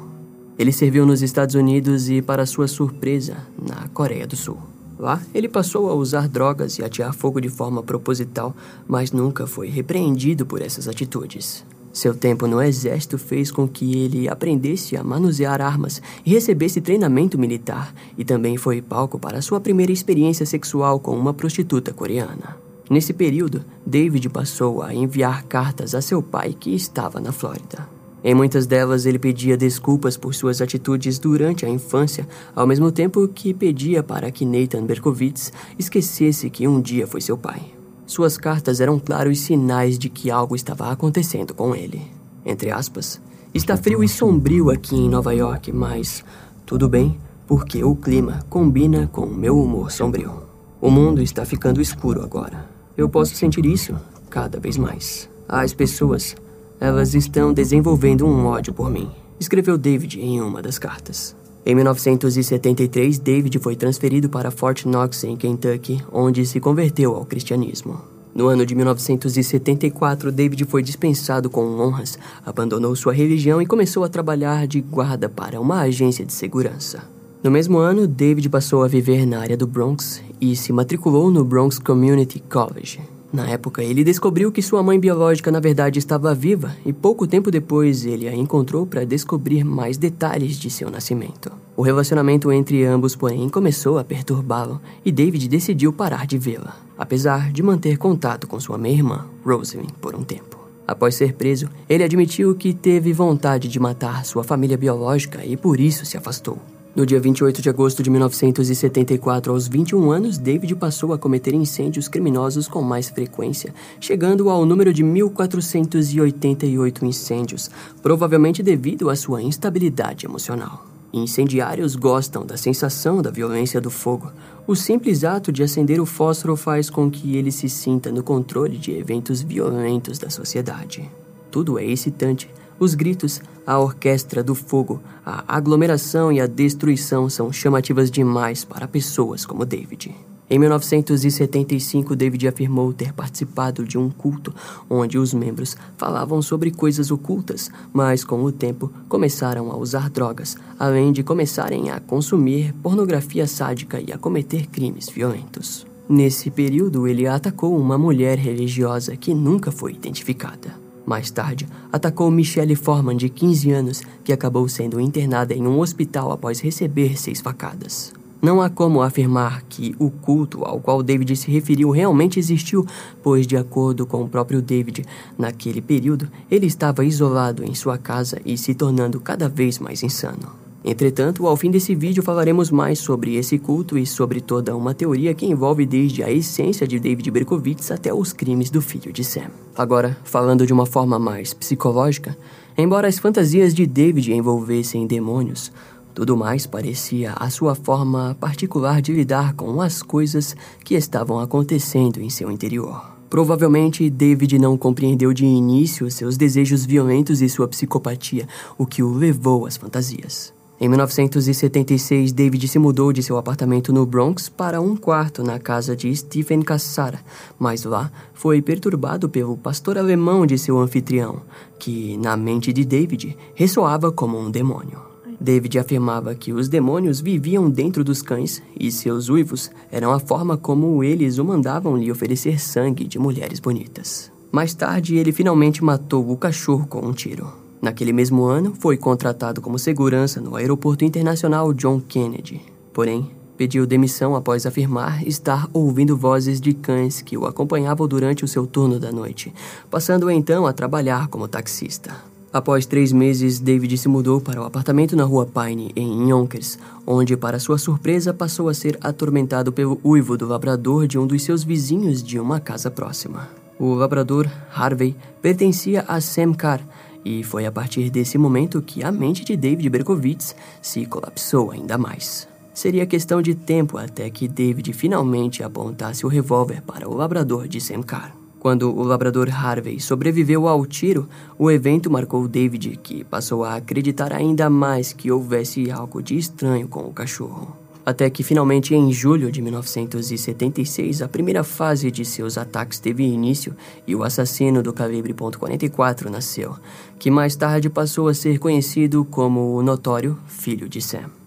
Ele serviu nos Estados Unidos e, para sua surpresa, na Coreia do Sul. Lá, ele passou a usar drogas e atear fogo de forma proposital, mas nunca foi repreendido por essas atitudes. Seu tempo no exército fez com que ele aprendesse a manusear armas e recebesse treinamento militar, e também foi palco para sua primeira experiência sexual com uma prostituta coreana. Nesse período, David passou a enviar cartas a seu pai que estava na Flórida. Em muitas delas, ele pedia desculpas por suas atitudes durante a infância, ao mesmo tempo que pedia para que Nathan Berkowitz esquecesse que um dia foi seu pai. Suas cartas eram claros sinais de que algo estava acontecendo com ele. Entre aspas, está frio e sombrio aqui em Nova York, mas tudo bem, porque o clima combina com o meu humor sombrio. O mundo está ficando escuro agora. Eu posso sentir isso cada vez mais. As pessoas elas estão desenvolvendo um ódio por mim, escreveu David em uma das cartas. Em 1973, David foi transferido para Fort Knox, em Kentucky, onde se converteu ao cristianismo. No ano de 1974, David foi dispensado com honras, abandonou sua religião e começou a trabalhar de guarda para uma agência de segurança. No mesmo ano, David passou a viver na área do Bronx e se matriculou no Bronx Community College. Na época, ele descobriu que sua mãe biológica na verdade estava viva e pouco tempo depois ele a encontrou para descobrir mais detalhes de seu nascimento. O relacionamento entre ambos, porém, começou a perturbá-lo e David decidiu parar de vê-la, apesar de manter contato com sua meia-irmã, Rosamund, por um tempo. Após ser preso, ele admitiu que teve vontade de matar sua família biológica e por isso se afastou. No dia 28 de agosto de 1974, aos 21 anos, David passou a cometer incêndios criminosos com mais frequência, chegando ao número de 1488 incêndios, provavelmente devido à sua instabilidade emocional. Incendiários gostam da sensação da violência do fogo. O simples ato de acender o fósforo faz com que ele se sinta no controle de eventos violentos da sociedade. Tudo é excitante, os gritos, a orquestra do fogo, a aglomeração e a destruição são chamativas demais para pessoas como David. Em 1975, David afirmou ter participado de um culto onde os membros falavam sobre coisas ocultas, mas com o tempo começaram a usar drogas, além de começarem a consumir pornografia sádica e a cometer crimes violentos. Nesse período, ele atacou uma mulher religiosa que nunca foi identificada. Mais tarde, atacou Michelle Forman, de 15 anos, que acabou sendo internada em um hospital após receber seis facadas. Não há como afirmar que o culto ao qual David se referiu realmente existiu, pois, de acordo com o próprio David, naquele período ele estava isolado em sua casa e se tornando cada vez mais insano. Entretanto, ao fim desse vídeo falaremos mais sobre esse culto e sobre toda uma teoria que envolve desde a essência de David Berkowitz até os crimes do filho de Sam. Agora, falando de uma forma mais psicológica, embora as fantasias de David envolvessem demônios, tudo mais parecia a sua forma particular de lidar com as coisas que estavam acontecendo em seu interior. Provavelmente David não compreendeu de início seus desejos violentos e sua psicopatia, o que o levou às fantasias. Em 1976, David se mudou de seu apartamento no Bronx para um quarto na casa de Stephen Cassara, mas lá foi perturbado pelo pastor alemão de seu anfitrião, que, na mente de David, ressoava como um demônio. David afirmava que os demônios viviam dentro dos cães e seus uivos eram a forma como eles o mandavam lhe oferecer sangue de mulheres bonitas. Mais tarde, ele finalmente matou o cachorro com um tiro. Naquele mesmo ano, foi contratado como segurança no Aeroporto Internacional John Kennedy. Porém, pediu demissão após afirmar estar ouvindo vozes de cães que o acompanhavam durante o seu turno da noite, passando então a trabalhar como taxista. Após três meses, David se mudou para o apartamento na rua Pine, em Yonkers, onde, para sua surpresa, passou a ser atormentado pelo uivo do labrador de um dos seus vizinhos de uma casa próxima. O labrador, Harvey, pertencia a Sam Carr, e foi a partir desse momento que a mente de David Berkowitz se colapsou ainda mais. Seria questão de tempo até que David finalmente apontasse o revólver para o labrador de Sam Carr. Quando o labrador Harvey sobreviveu ao tiro, o evento marcou David, que passou a acreditar ainda mais que houvesse algo de estranho com o cachorro. Até que finalmente em julho de 1976 a primeira fase de seus ataques teve início e o assassino do calibre .44 nasceu, que mais tarde passou a ser conhecido como o notório Filho de Sam.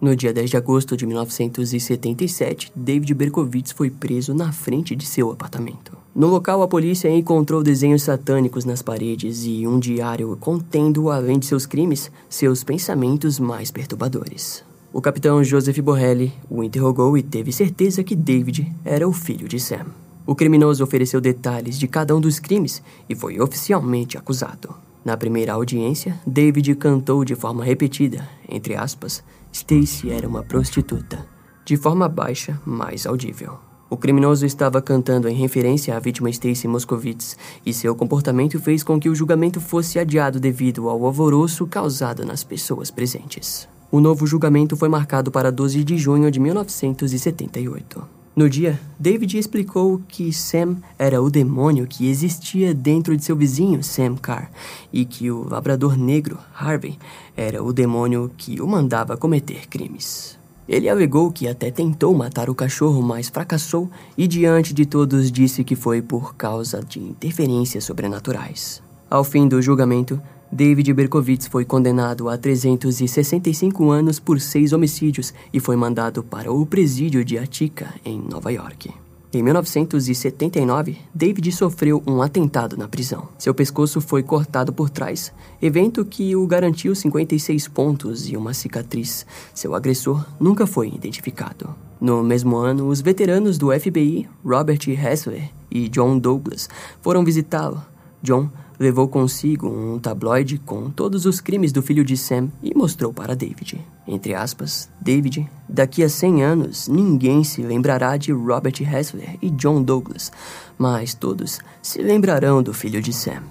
No dia 10 de agosto de 1977, David Berkowitz foi preso na frente de seu apartamento. No local, a polícia encontrou desenhos satânicos nas paredes e um diário contendo, além de seus crimes, seus pensamentos mais perturbadores. O capitão Joseph Borrelli o interrogou e teve certeza que David era o filho de Sam. O criminoso ofereceu detalhes de cada um dos crimes e foi oficialmente acusado. Na primeira audiência, David cantou de forma repetida, entre aspas, Stacy era uma prostituta, de forma baixa, mas audível. O criminoso estava cantando em referência à vítima Stacy Moscovitz, e seu comportamento fez com que o julgamento fosse adiado devido ao alvoroço causado nas pessoas presentes. O novo julgamento foi marcado para 12 de junho de 1978. No dia, David explicou que Sam era o demônio que existia dentro de seu vizinho, Sam Carr, e que o labrador negro, Harvey, era o demônio que o mandava cometer crimes. Ele alegou que até tentou matar o cachorro, mas fracassou e, diante de todos, disse que foi por causa de interferências sobrenaturais. Ao fim do julgamento, David Berkowitz foi condenado a 365 anos por seis homicídios e foi mandado para o presídio de Attica, em Nova York. Em 1979, David sofreu um atentado na prisão. Seu pescoço foi cortado por trás, evento que o garantiu 56 pontos e uma cicatriz. Seu agressor nunca foi identificado. No mesmo ano, os veteranos do FBI, Robert Hessler e John Douglas, foram visitá-lo. John levou consigo um tabloide com todos os crimes do filho de Sam e mostrou para David. Entre aspas, David, daqui a 100 anos ninguém se lembrará de Robert Hessler e John Douglas, mas todos se lembrarão do filho de Sam,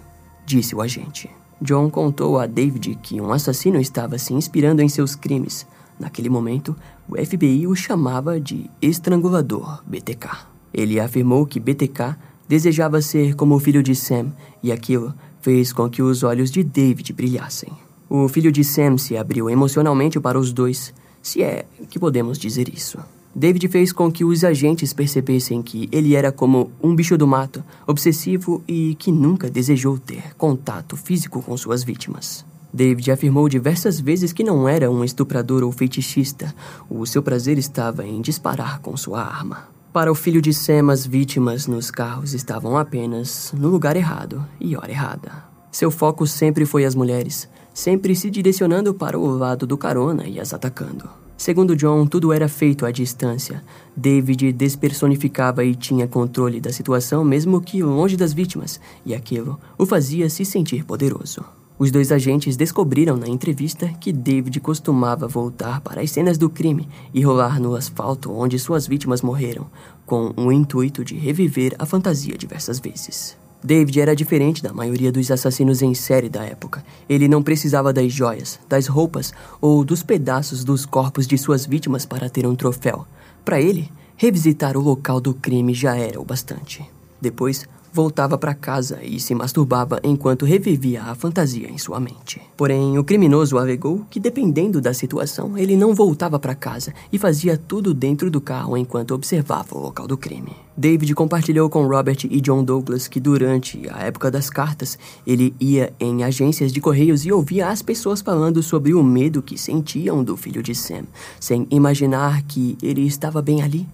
disse o agente. John contou a David que um assassino estava se inspirando em seus crimes. Naquele momento, o FBI o chamava de estrangulador BTK. Ele afirmou que BTK Desejava ser como o filho de Sam, e aquilo fez com que os olhos de David brilhassem. O filho de Sam se abriu emocionalmente para os dois, se é que podemos dizer isso. David fez com que os agentes percebessem que ele era como um bicho do mato, obsessivo e que nunca desejou ter contato físico com suas vítimas. David afirmou diversas vezes que não era um estuprador ou feitiçista. O seu prazer estava em disparar com sua arma. Para o filho de Sam, as vítimas nos carros estavam apenas no lugar errado e hora errada. Seu foco sempre foi as mulheres, sempre se direcionando para o lado do carona e as atacando. Segundo John, tudo era feito à distância. David despersonificava e tinha controle da situação, mesmo que longe das vítimas, e aquilo o fazia se sentir poderoso. Os dois agentes descobriram na entrevista que David costumava voltar para as cenas do crime e rolar no asfalto onde suas vítimas morreram, com o intuito de reviver a fantasia diversas vezes. David era diferente da maioria dos assassinos em série da época. Ele não precisava das joias, das roupas ou dos pedaços dos corpos de suas vítimas para ter um troféu. Para ele, revisitar o local do crime já era o bastante. Depois, voltava para casa e se masturbava enquanto revivia a fantasia em sua mente. Porém, o criminoso alegou que, dependendo da situação, ele não voltava para casa e fazia tudo dentro do carro enquanto observava o local do crime. David compartilhou com Robert e John Douglas que, durante a época das cartas, ele ia em agências de correios e ouvia as pessoas falando sobre o medo que sentiam do filho de Sam, sem imaginar que ele estava bem ali,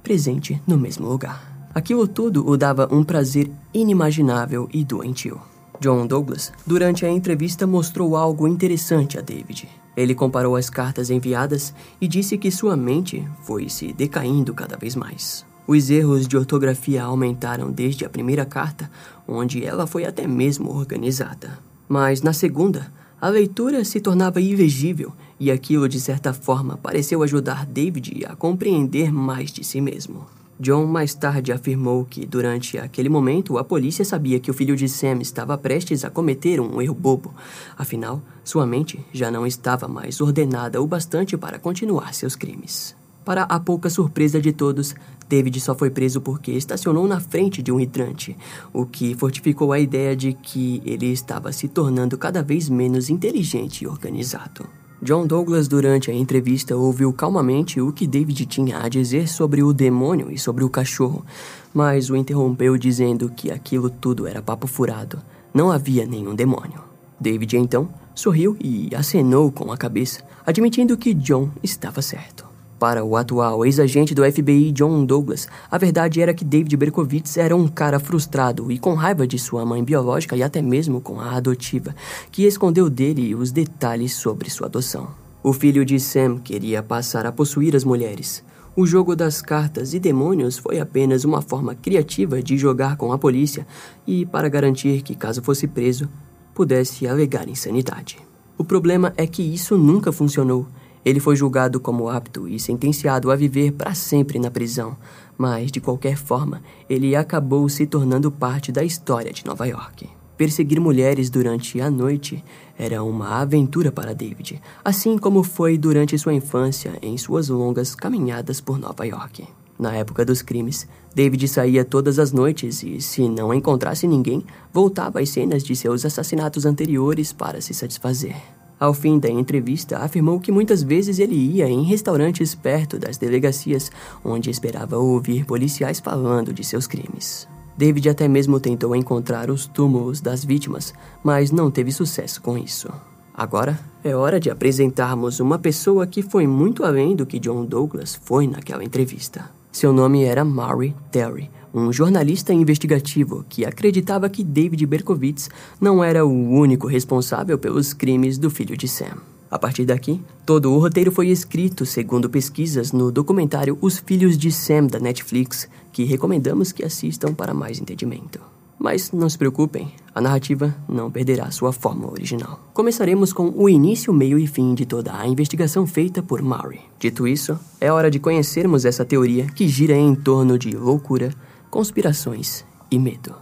presente no mesmo lugar. Aquilo tudo o dava um prazer inimaginável e doentio. John Douglas, durante a entrevista, mostrou algo interessante a David. Ele comparou as cartas enviadas e disse que sua mente foi se decaindo cada vez mais. Os erros de ortografia aumentaram desde a primeira carta, onde ela foi até mesmo organizada. Mas na segunda, a leitura se tornava ilegível e aquilo, de certa forma, pareceu ajudar David a compreender mais de si mesmo. John mais tarde afirmou que, durante aquele momento, a polícia sabia que o filho de Sam estava prestes a cometer um erro bobo. Afinal, sua mente já não estava mais ordenada o bastante para continuar seus crimes. Para a pouca surpresa de todos, David só foi preso porque estacionou na frente de um hidrante, o que fortificou a ideia de que ele estava se tornando cada vez menos inteligente e organizado. John Douglas, durante a entrevista, ouviu calmamente o que David tinha a dizer sobre o demônio e sobre o cachorro, mas o interrompeu dizendo que aquilo tudo era papo furado. Não havia nenhum demônio. David então sorriu e acenou com a cabeça, admitindo que John estava certo. Para o atual ex-agente do FBI John Douglas, a verdade era que David Berkowitz era um cara frustrado e com raiva de sua mãe biológica e até mesmo com a adotiva, que escondeu dele os detalhes sobre sua adoção. O filho de Sam queria passar a possuir as mulheres. O jogo das cartas e demônios foi apenas uma forma criativa de jogar com a polícia e para garantir que, caso fosse preso, pudesse alegar insanidade. O problema é que isso nunca funcionou ele foi julgado como apto e sentenciado a viver para sempre na prisão, mas, de qualquer forma, ele acabou se tornando parte da história de Nova York. Perseguir mulheres durante a noite era uma aventura para David, assim como foi durante sua infância em suas longas caminhadas por Nova York. Na época dos crimes, David saía todas as noites e, se não encontrasse ninguém, voltava às cenas de seus assassinatos anteriores para se satisfazer. Ao fim da entrevista, afirmou que muitas vezes ele ia em restaurantes perto das delegacias, onde esperava ouvir policiais falando de seus crimes. David até mesmo tentou encontrar os túmulos das vítimas, mas não teve sucesso com isso. Agora é hora de apresentarmos uma pessoa que foi muito além do que John Douglas foi naquela entrevista. Seu nome era Murray Terry, um jornalista investigativo que acreditava que David Berkowitz não era o único responsável pelos crimes do filho de Sam. A partir daqui, todo o roteiro foi escrito segundo pesquisas no documentário Os Filhos de Sam da Netflix, que recomendamos que assistam para mais entendimento. Mas não se preocupem, a narrativa não perderá sua forma original. Começaremos com o início, meio e fim de toda a investigação feita por Murray. Dito isso, é hora de conhecermos essa teoria que gira em torno de loucura, conspirações e medo.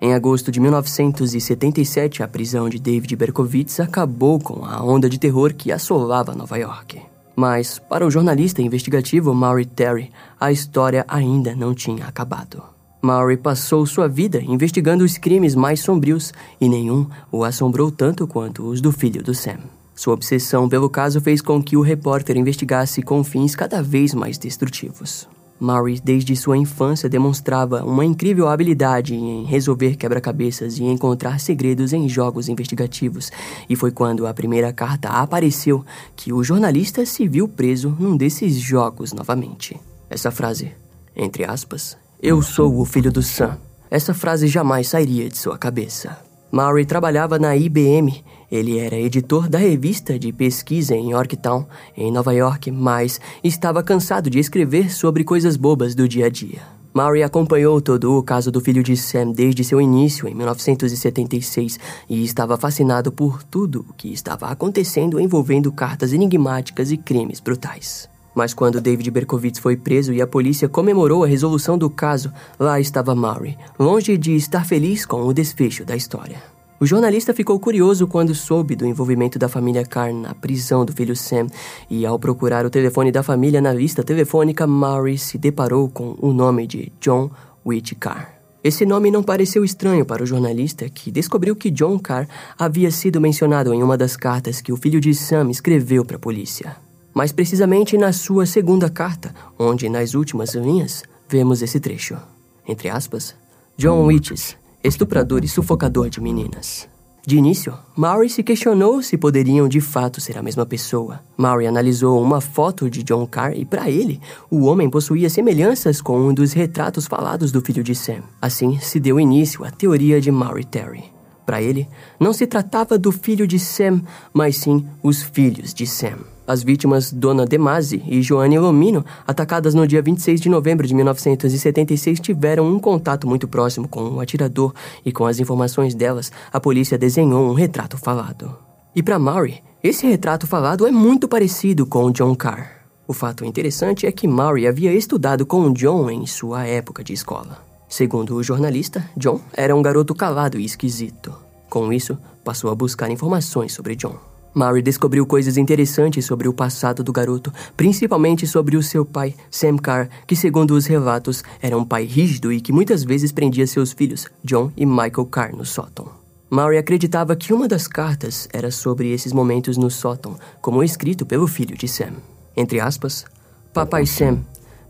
Em agosto de 1977, a prisão de David Berkowitz acabou com a onda de terror que assolava Nova York. Mas, para o jornalista investigativo Maury Terry, a história ainda não tinha acabado. Maury passou sua vida investigando os crimes mais sombrios e nenhum o assombrou tanto quanto os do filho do Sam. Sua obsessão pelo caso fez com que o repórter investigasse com fins cada vez mais destrutivos. Murray, desde sua infância, demonstrava uma incrível habilidade em resolver quebra-cabeças e encontrar segredos em jogos investigativos, e foi quando a primeira carta apareceu que o jornalista se viu preso num desses jogos novamente. Essa frase, entre aspas, eu sou o filho do Sam. Essa frase jamais sairia de sua cabeça. Murray trabalhava na IBM. Ele era editor da revista de pesquisa em Yorktown, em Nova York, mas estava cansado de escrever sobre coisas bobas do dia a dia. Murray acompanhou todo o caso do filho de Sam desde seu início em 1976 e estava fascinado por tudo o que estava acontecendo envolvendo cartas enigmáticas e crimes brutais. Mas quando David Berkowitz foi preso e a polícia comemorou a resolução do caso, lá estava Murray, longe de estar feliz com o desfecho da história. O jornalista ficou curioso quando soube do envolvimento da família Carr na prisão do filho Sam, e ao procurar o telefone da família na lista telefônica, Murray se deparou com o nome de John Witt Carr. Esse nome não pareceu estranho para o jornalista, que descobriu que John Carr havia sido mencionado em uma das cartas que o filho de Sam escreveu para a polícia mais precisamente na sua segunda carta, onde nas últimas linhas vemos esse trecho. Entre aspas, John Witches, estuprador e sufocador de meninas. De início, Maury se questionou se poderiam de fato ser a mesma pessoa. Maury analisou uma foto de John Carr e, para ele, o homem possuía semelhanças com um dos retratos falados do filho de Sam. Assim, se deu início à teoria de Maury Terry. Para ele, não se tratava do filho de Sam, mas sim os filhos de Sam. As vítimas Dona Demasi e Joanne Lomino, atacadas no dia 26 de novembro de 1976, tiveram um contato muito próximo com o atirador e com as informações delas, a polícia desenhou um retrato falado. E para Maury, esse retrato falado é muito parecido com o John Carr. O fato interessante é que Maury havia estudado com John em sua época de escola. Segundo o jornalista, John era um garoto calado e esquisito. Com isso, passou a buscar informações sobre John. Mary descobriu coisas interessantes sobre o passado do garoto, principalmente sobre o seu pai, Sam Carr, que, segundo os relatos, era um pai rígido e que muitas vezes prendia seus filhos, John e Michael Carr, no sótão. Mary acreditava que uma das cartas era sobre esses momentos no sótão, como escrito pelo filho de Sam. Entre aspas, Papai Sam,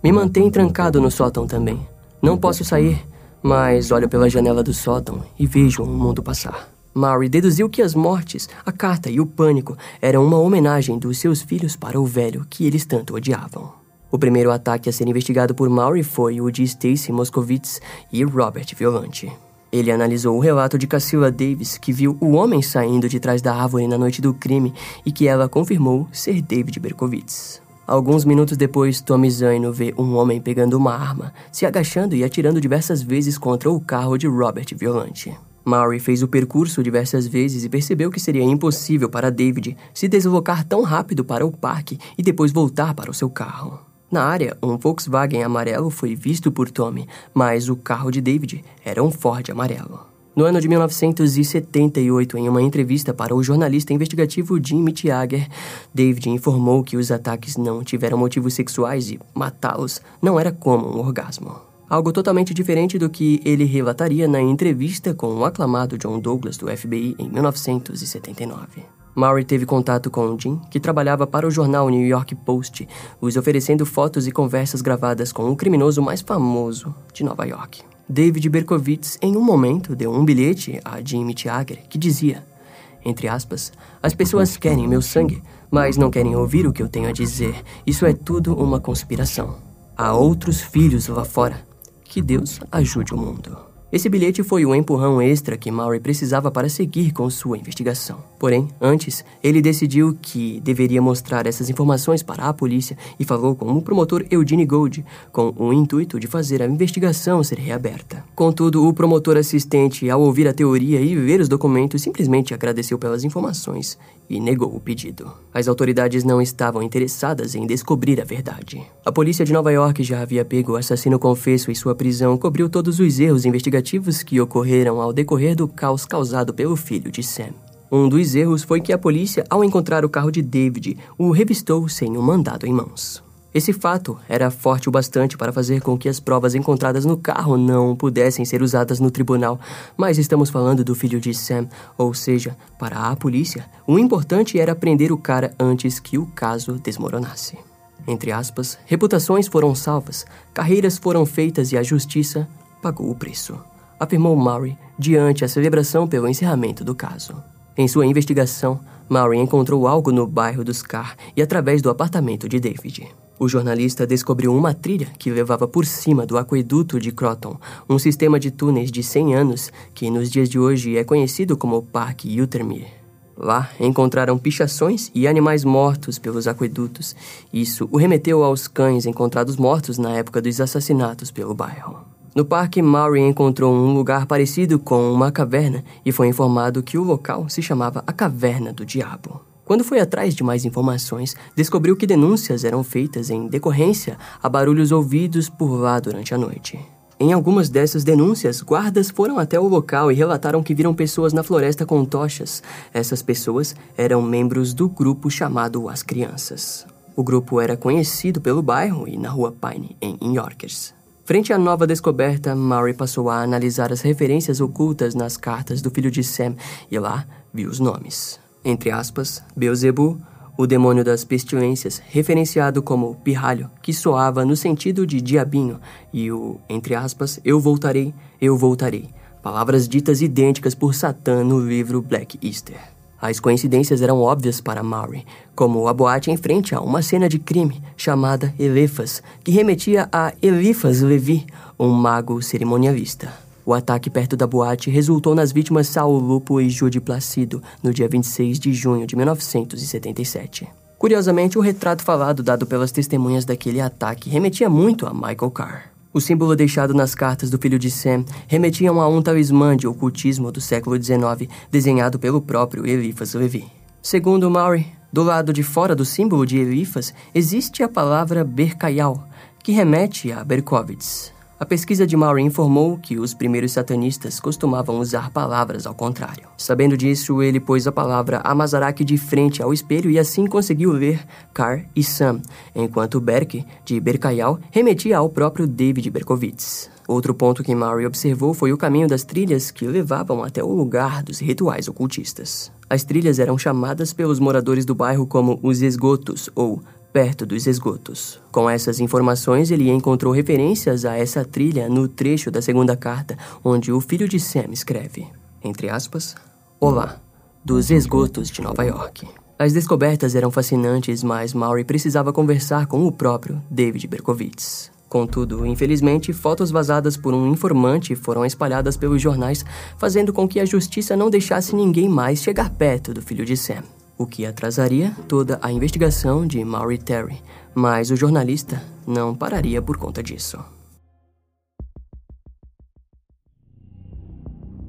me mantém trancado no sótão também. Não posso sair, mas olho pela janela do sótão e vejo o mundo passar. Mary deduziu que as mortes, a carta e o pânico eram uma homenagem dos seus filhos para o velho que eles tanto odiavam. O primeiro ataque a ser investigado por Maury foi o de Stacy Moscovitz e Robert Violante. Ele analisou o relato de Cassila Davis, que viu o homem saindo de trás da árvore na noite do crime e que ela confirmou ser David Berkowitz. Alguns minutos depois, Tommy Zaino vê um homem pegando uma arma, se agachando e atirando diversas vezes contra o carro de Robert Violante. Maury fez o percurso diversas vezes e percebeu que seria impossível para David se deslocar tão rápido para o parque e depois voltar para o seu carro. Na área, um Volkswagen amarelo foi visto por Tommy, mas o carro de David era um Ford amarelo. No ano de 1978, em uma entrevista para o jornalista investigativo Jim Mittiager, David informou que os ataques não tiveram motivos sexuais e matá-los não era como um orgasmo algo totalmente diferente do que ele relataria na entrevista com o aclamado John Douglas do FBI em 1979. Maury teve contato com Jim, que trabalhava para o jornal New York Post, os oferecendo fotos e conversas gravadas com o criminoso mais famoso de Nova York. David Berkowitz, em um momento, deu um bilhete a Jimmy Tiager que dizia, entre aspas, as pessoas querem meu sangue, mas não querem ouvir o que eu tenho a dizer. Isso é tudo uma conspiração. Há outros filhos lá fora. Que Deus ajude o mundo. Esse bilhete foi o empurrão extra que Maury precisava para seguir com sua investigação. Porém, antes, ele decidiu que deveria mostrar essas informações para a polícia e falou com o promotor Eugene Gold, com o intuito de fazer a investigação ser reaberta. Contudo, o promotor assistente, ao ouvir a teoria e ver os documentos, simplesmente agradeceu pelas informações e negou o pedido. As autoridades não estavam interessadas em descobrir a verdade. A polícia de Nova York já havia pego o assassino confesso e sua prisão cobriu todos os erros investigativos que ocorreram ao decorrer do caos causado pelo filho de Sam. Um dos erros foi que a polícia, ao encontrar o carro de David, o revistou sem um mandado em mãos. Esse fato era forte o bastante para fazer com que as provas encontradas no carro não pudessem ser usadas no tribunal, mas estamos falando do filho de Sam, ou seja, para a polícia, o importante era prender o cara antes que o caso desmoronasse. Entre aspas, reputações foram salvas, carreiras foram feitas e a justiça pagou o preço, afirmou Murray diante a celebração pelo encerramento do caso. Em sua investigação, Murray encontrou algo no bairro dos Carr e através do apartamento de David. O jornalista descobriu uma trilha que levava por cima do aqueduto de Croton, um sistema de túneis de 100 anos que nos dias de hoje é conhecido como Parque Utermere. Lá encontraram pichações e animais mortos pelos aquedutos. Isso o remeteu aos cães encontrados mortos na época dos assassinatos pelo bairro. No parque, Maury encontrou um lugar parecido com uma caverna e foi informado que o local se chamava a Caverna do Diabo. Quando foi atrás de mais informações, descobriu que denúncias eram feitas em decorrência a barulhos ouvidos por lá durante a noite. Em algumas dessas denúncias, guardas foram até o local e relataram que viram pessoas na floresta com tochas. Essas pessoas eram membros do grupo chamado As Crianças. O grupo era conhecido pelo bairro e na rua Pine, em Yorkers. Frente à nova descoberta, Murray passou a analisar as referências ocultas nas cartas do filho de Sam e lá viu os nomes entre aspas, Beuzebu, o demônio das pestilências, referenciado como pirralho, que soava no sentido de diabinho, e o, entre aspas, eu voltarei, eu voltarei, palavras ditas idênticas por Satã no livro Black Easter. As coincidências eram óbvias para Maury, como a boate em frente a uma cena de crime chamada Elefas, que remetia a Elifas Levi, um mago cerimonialista. O ataque perto da boate resultou nas vítimas Saul Lupo e Judy Placido no dia 26 de junho de 1977. Curiosamente, o retrato falado dado pelas testemunhas daquele ataque remetia muito a Michael Carr. O símbolo deixado nas cartas do filho de Sam remetiam a um talismã de ocultismo do século XIX, desenhado pelo próprio Eliphas Levi. Segundo Maury, do lado de fora do símbolo de Eliphas existe a palavra Berkayal, que remete a Berkowitz. A pesquisa de Maury informou que os primeiros satanistas costumavam usar palavras ao contrário. Sabendo disso, ele pôs a palavra Amazaraki de frente ao espelho e assim conseguiu ler Car e Sam, enquanto Berk, de Berkayal, remetia ao próprio David Berkowitz. Outro ponto que Maury observou foi o caminho das trilhas que levavam até o lugar dos rituais ocultistas. As trilhas eram chamadas pelos moradores do bairro como os esgotos ou perto dos esgotos. Com essas informações, ele encontrou referências a essa trilha no trecho da segunda carta, onde o filho de Sam escreve, entre aspas, Olá, dos esgotos de Nova York. As descobertas eram fascinantes, mas Maury precisava conversar com o próprio David Berkowitz. Contudo, infelizmente, fotos vazadas por um informante foram espalhadas pelos jornais, fazendo com que a justiça não deixasse ninguém mais chegar perto do filho de Sam o que atrasaria toda a investigação de Maury Terry, mas o jornalista não pararia por conta disso.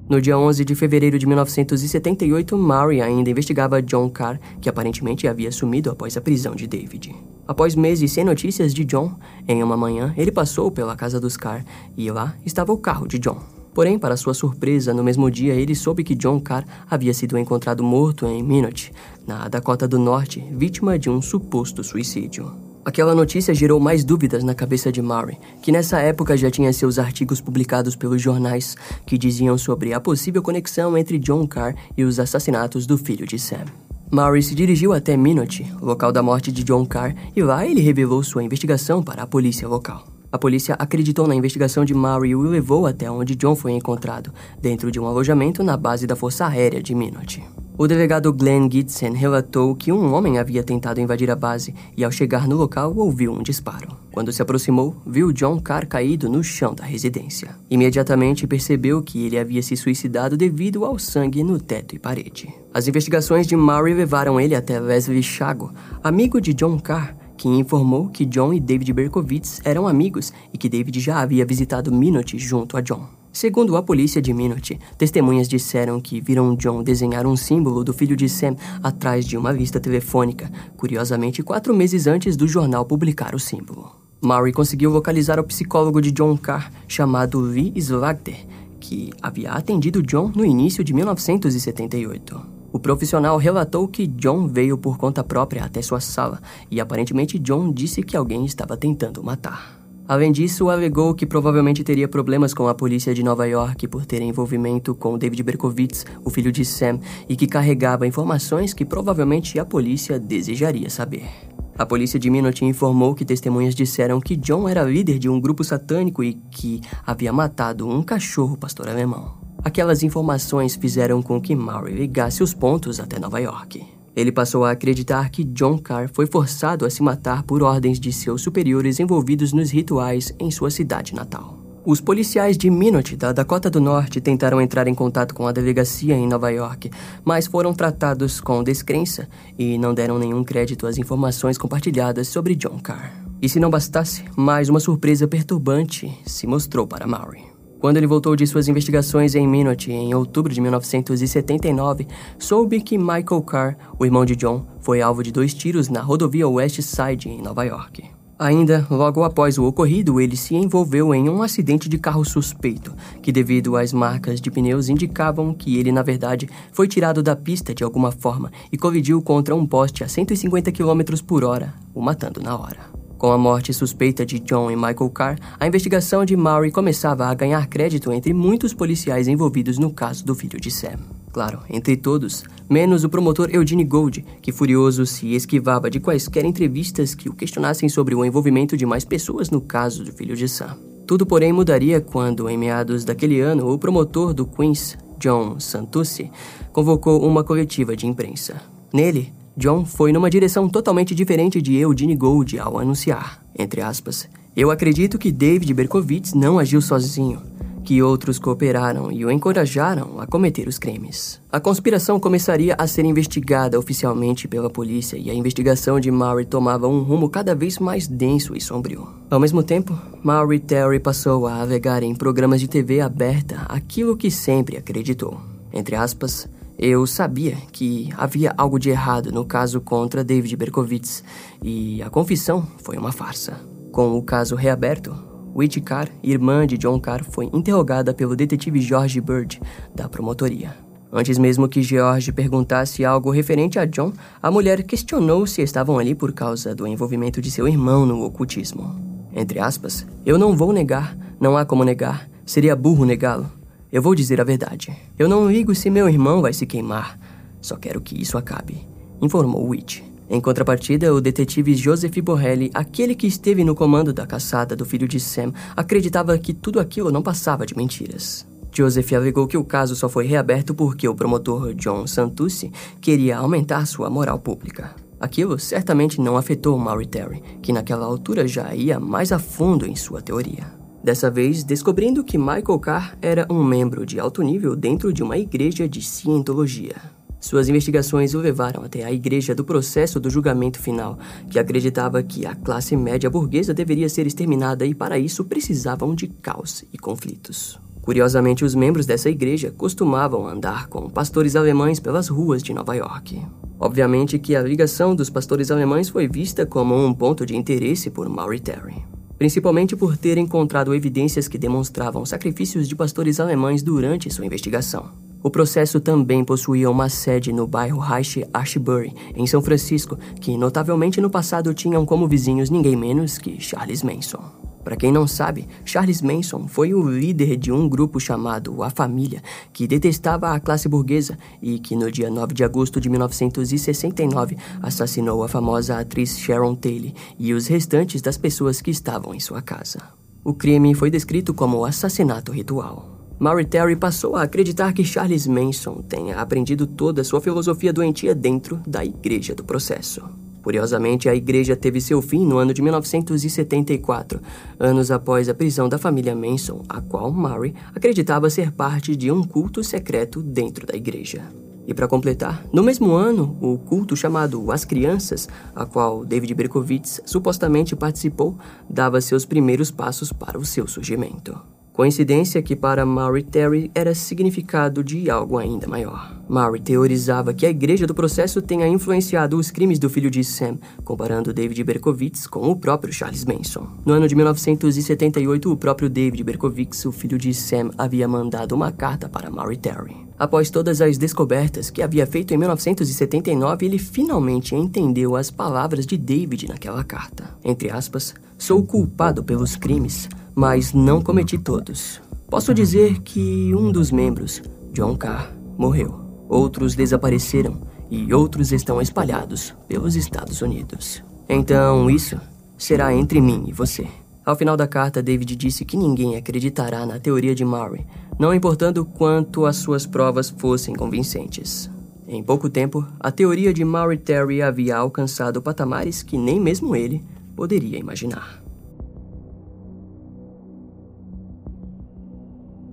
No dia 11 de fevereiro de 1978, Maury ainda investigava John Carr, que aparentemente havia sumido após a prisão de David. Após meses sem notícias de John, em uma manhã ele passou pela casa dos Carr e lá estava o carro de John. Porém, para sua surpresa, no mesmo dia ele soube que John Carr havia sido encontrado morto em Minot, na Dakota do Norte, vítima de um suposto suicídio. Aquela notícia gerou mais dúvidas na cabeça de Murray, que nessa época já tinha seus artigos publicados pelos jornais que diziam sobre a possível conexão entre John Carr e os assassinatos do filho de Sam. Murray se dirigiu até Minot, local da morte de John Carr, e lá ele revelou sua investigação para a polícia local. A polícia acreditou na investigação de Murray e o levou até onde John foi encontrado, dentro de um alojamento na base da Força Aérea de Minot. O delegado Glenn Gibson relatou que um homem havia tentado invadir a base e, ao chegar no local, ouviu um disparo. Quando se aproximou, viu John Carr caído no chão da residência. Imediatamente percebeu que ele havia se suicidado devido ao sangue no teto e parede. As investigações de Murray levaram ele até Leslie Chago, amigo de John Carr, que informou que John e David Berkowitz eram amigos e que David já havia visitado Minot junto a John. Segundo a polícia de Minot, testemunhas disseram que viram John desenhar um símbolo do filho de Sam atrás de uma lista telefônica, curiosamente quatro meses antes do jornal publicar o símbolo. Murray conseguiu localizar o psicólogo de John Carr, chamado Lee Slagter, que havia atendido John no início de 1978. O profissional relatou que John veio por conta própria até sua sala e aparentemente John disse que alguém estava tentando matar. Além disso, alegou que provavelmente teria problemas com a polícia de Nova York por ter envolvimento com David Berkowitz, o filho de Sam, e que carregava informações que provavelmente a polícia desejaria saber. A polícia de Minot informou que testemunhas disseram que John era líder de um grupo satânico e que havia matado um cachorro pastor alemão. Aquelas informações fizeram com que Murray ligasse os pontos até Nova York. Ele passou a acreditar que John Carr foi forçado a se matar por ordens de seus superiores envolvidos nos rituais em sua cidade natal. Os policiais de Minot, da Dakota do Norte, tentaram entrar em contato com a delegacia em Nova York, mas foram tratados com descrença e não deram nenhum crédito às informações compartilhadas sobre John Carr. E se não bastasse, mais uma surpresa perturbante se mostrou para Maury. Quando ele voltou de suas investigações em Minot em outubro de 1979, soube que Michael Carr, o irmão de John, foi alvo de dois tiros na rodovia West Side, em Nova York. Ainda, logo após o ocorrido, ele se envolveu em um acidente de carro suspeito, que, devido às marcas de pneus, indicavam que ele, na verdade, foi tirado da pista de alguma forma e colidiu contra um poste a 150 km por hora, o matando na hora. Com a morte suspeita de John e Michael Carr, a investigação de Murray começava a ganhar crédito entre muitos policiais envolvidos no caso do filho de Sam. Claro, entre todos, menos o promotor Eugene Gold, que furioso se esquivava de quaisquer entrevistas que o questionassem sobre o envolvimento de mais pessoas no caso do filho de Sam. Tudo, porém, mudaria quando, em meados daquele ano, o promotor do Queens, John Santucci, convocou uma coletiva de imprensa. Nele, John foi numa direção totalmente diferente de Eugene Gold ao anunciar, entre aspas, eu acredito que David Berkowitz não agiu sozinho, que outros cooperaram e o encorajaram a cometer os crimes. A conspiração começaria a ser investigada oficialmente pela polícia e a investigação de Maury tomava um rumo cada vez mais denso e sombrio. Ao mesmo tempo, Maury Terry passou a alegar em programas de TV aberta aquilo que sempre acreditou. Entre aspas, eu sabia que havia algo de errado no caso contra David Berkowitz e a confissão foi uma farsa. Com o caso reaberto, Whitney Carr, irmã de John Carr, foi interrogada pelo detetive George Bird, da promotoria. Antes mesmo que George perguntasse algo referente a John, a mulher questionou se estavam ali por causa do envolvimento de seu irmão no ocultismo. Entre aspas, eu não vou negar, não há como negar, seria burro negá-lo. Eu vou dizer a verdade. Eu não ligo se meu irmão vai se queimar. Só quero que isso acabe, informou Witch. Em contrapartida, o detetive Joseph Borrelli, aquele que esteve no comando da caçada do filho de Sam, acreditava que tudo aquilo não passava de mentiras. Joseph alegou que o caso só foi reaberto porque o promotor John Santucci queria aumentar sua moral pública. Aquilo certamente não afetou Maury Terry, que naquela altura já ia mais a fundo em sua teoria. Dessa vez, descobrindo que Michael Carr era um membro de alto nível dentro de uma igreja de cientologia. Suas investigações o levaram até a igreja do processo do julgamento final, que acreditava que a classe média burguesa deveria ser exterminada e para isso precisavam de caos e conflitos. Curiosamente, os membros dessa igreja costumavam andar com pastores alemães pelas ruas de Nova York. Obviamente que a ligação dos pastores alemães foi vista como um ponto de interesse por Maury Terry principalmente por ter encontrado evidências que demonstravam sacrifícios de pastores alemães durante sua investigação. O processo também possuía uma sede no bairro Reich Ashbury, em São Francisco, que notavelmente no passado tinham como vizinhos ninguém menos que Charles Manson. Para quem não sabe, Charles Manson foi o líder de um grupo chamado A Família, que detestava a classe burguesa e que no dia 9 de agosto de 1969 assassinou a famosa atriz Sharon Taylor e os restantes das pessoas que estavam em sua casa. O crime foi descrito como assassinato ritual. Mary Terry passou a acreditar que Charles Manson tenha aprendido toda sua filosofia doentia dentro da igreja do processo. Curiosamente, a igreja teve seu fim no ano de 1974, anos após a prisão da família Manson, a qual Murray acreditava ser parte de um culto secreto dentro da igreja. E para completar, no mesmo ano, o culto chamado As Crianças, a qual David Berkowitz supostamente participou, dava seus primeiros passos para o seu surgimento. Coincidência que para Murray Terry era significado de algo ainda maior. Murray teorizava que a igreja do processo tenha influenciado os crimes do filho de Sam, comparando David Berkowitz com o próprio Charles Manson. No ano de 1978, o próprio David Berkowitz, o filho de Sam, havia mandado uma carta para Murray Terry. Após todas as descobertas que havia feito em 1979, ele finalmente entendeu as palavras de David naquela carta. Entre aspas, sou culpado pelos crimes mas não cometi todos. Posso dizer que um dos membros, John Carr, morreu. Outros desapareceram e outros estão espalhados pelos Estados Unidos. Então, isso será entre mim e você. Ao final da carta, David disse que ninguém acreditará na teoria de Murray, não importando quanto as suas provas fossem convincentes. Em pouco tempo, a teoria de Murray Terry havia alcançado patamares que nem mesmo ele poderia imaginar.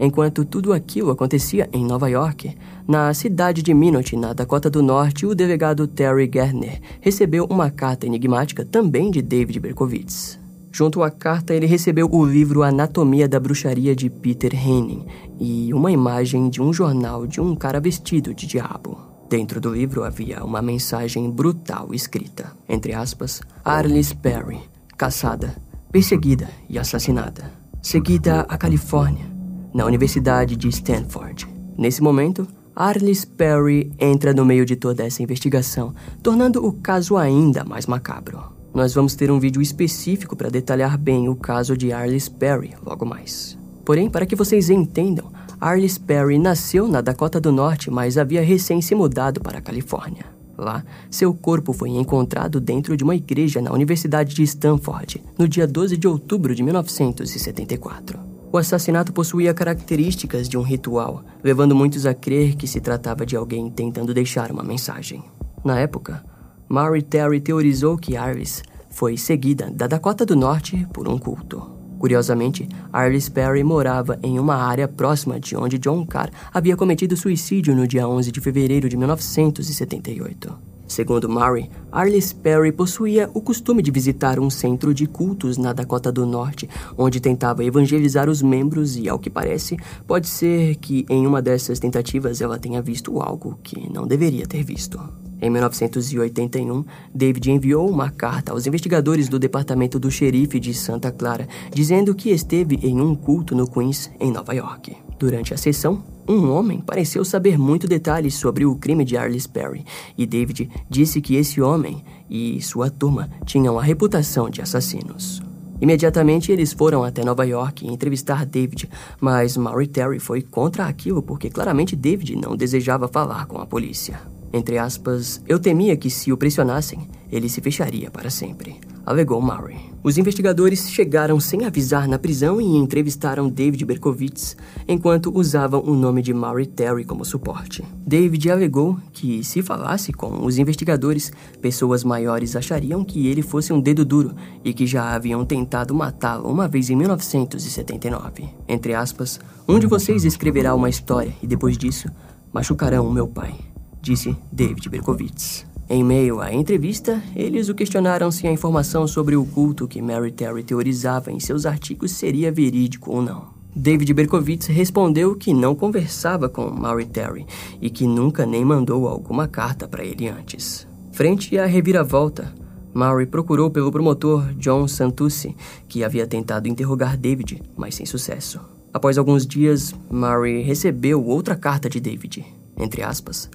Enquanto tudo aquilo acontecia em Nova York, na cidade de Minot, na Dakota do Norte, o delegado Terry Gerner recebeu uma carta enigmática também de David Berkowitz. Junto à carta, ele recebeu o livro Anatomia da Bruxaria de Peter Henning e uma imagem de um jornal de um cara vestido de diabo. Dentro do livro havia uma mensagem brutal escrita, entre aspas, Arliss Perry, caçada, perseguida e assassinada, seguida à Califórnia, na Universidade de Stanford. Nesse momento, Arliss Perry entra no meio de toda essa investigação, tornando o caso ainda mais macabro. Nós vamos ter um vídeo específico para detalhar bem o caso de Arliss Perry logo mais. Porém, para que vocês entendam, Arliss Perry nasceu na Dakota do Norte, mas havia recém se mudado para a Califórnia. Lá, seu corpo foi encontrado dentro de uma igreja na Universidade de Stanford, no dia 12 de outubro de 1974. O assassinato possuía características de um ritual, levando muitos a crer que se tratava de alguém tentando deixar uma mensagem. Na época, Mary Terry teorizou que Arliss foi seguida da Dakota do Norte por um culto. Curiosamente, Arliss Perry morava em uma área próxima de onde John Carr havia cometido suicídio no dia 11 de fevereiro de 1978. Segundo Murray, Arliss Perry possuía o costume de visitar um centro de cultos na Dakota do Norte, onde tentava evangelizar os membros e, ao que parece, pode ser que em uma dessas tentativas ela tenha visto algo que não deveria ter visto. Em 1981, David enviou uma carta aos investigadores do departamento do xerife de Santa Clara, dizendo que esteve em um culto no Queens, em Nova York. Durante a sessão, um homem pareceu saber muito detalhes sobre o crime de Arliss Perry, e David disse que esse homem e sua turma tinham a reputação de assassinos. Imediatamente eles foram até Nova York entrevistar David, mas Maury Terry foi contra aquilo porque claramente David não desejava falar com a polícia. Entre aspas, eu temia que se o pressionassem, ele se fecharia para sempre, alegou Murray. Os investigadores chegaram sem avisar na prisão e entrevistaram David Berkowitz enquanto usavam o nome de Murray Terry como suporte. David alegou que, se falasse com os investigadores, pessoas maiores achariam que ele fosse um dedo duro e que já haviam tentado matá-lo uma vez em 1979. Entre aspas, um de vocês escreverá uma história e depois disso machucarão o meu pai disse David Berkowitz. Em meio à entrevista, eles o questionaram se a informação sobre o culto que Mary Terry teorizava em seus artigos seria verídico ou não. David Berkowitz respondeu que não conversava com Mary Terry e que nunca nem mandou alguma carta para ele antes. Frente à reviravolta, Murray procurou pelo promotor John Santucci, que havia tentado interrogar David, mas sem sucesso. Após alguns dias, Murray recebeu outra carta de David. Entre aspas,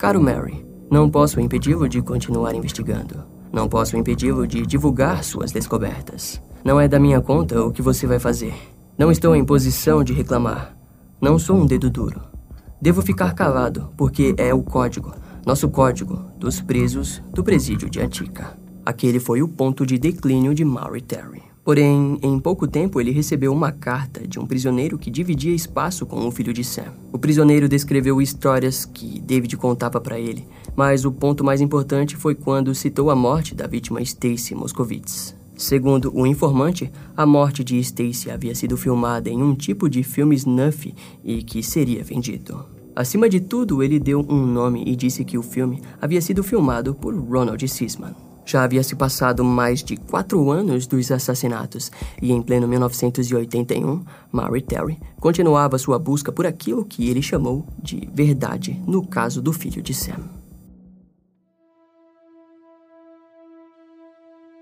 Caro Mary, não posso impedi-lo de continuar investigando. Não posso impedi-lo de divulgar suas descobertas. Não é da minha conta o que você vai fazer. Não estou em posição de reclamar. Não sou um dedo duro. Devo ficar calado, porque é o código, nosso código, dos presos do presídio de Antica. Aquele foi o ponto de declínio de Maury Terry. Porém, em pouco tempo ele recebeu uma carta de um prisioneiro que dividia espaço com o filho de Sam. O prisioneiro descreveu histórias que David contava para ele, mas o ponto mais importante foi quando citou a morte da vítima Stacy Moscovitz. Segundo o informante, a morte de Stacy havia sido filmada em um tipo de filme snuff e que seria vendido. Acima de tudo, ele deu um nome e disse que o filme havia sido filmado por Ronald Sisman. Já havia se passado mais de quatro anos dos assassinatos e, em pleno 1981, Mary Terry continuava sua busca por aquilo que ele chamou de verdade no caso do filho de Sam.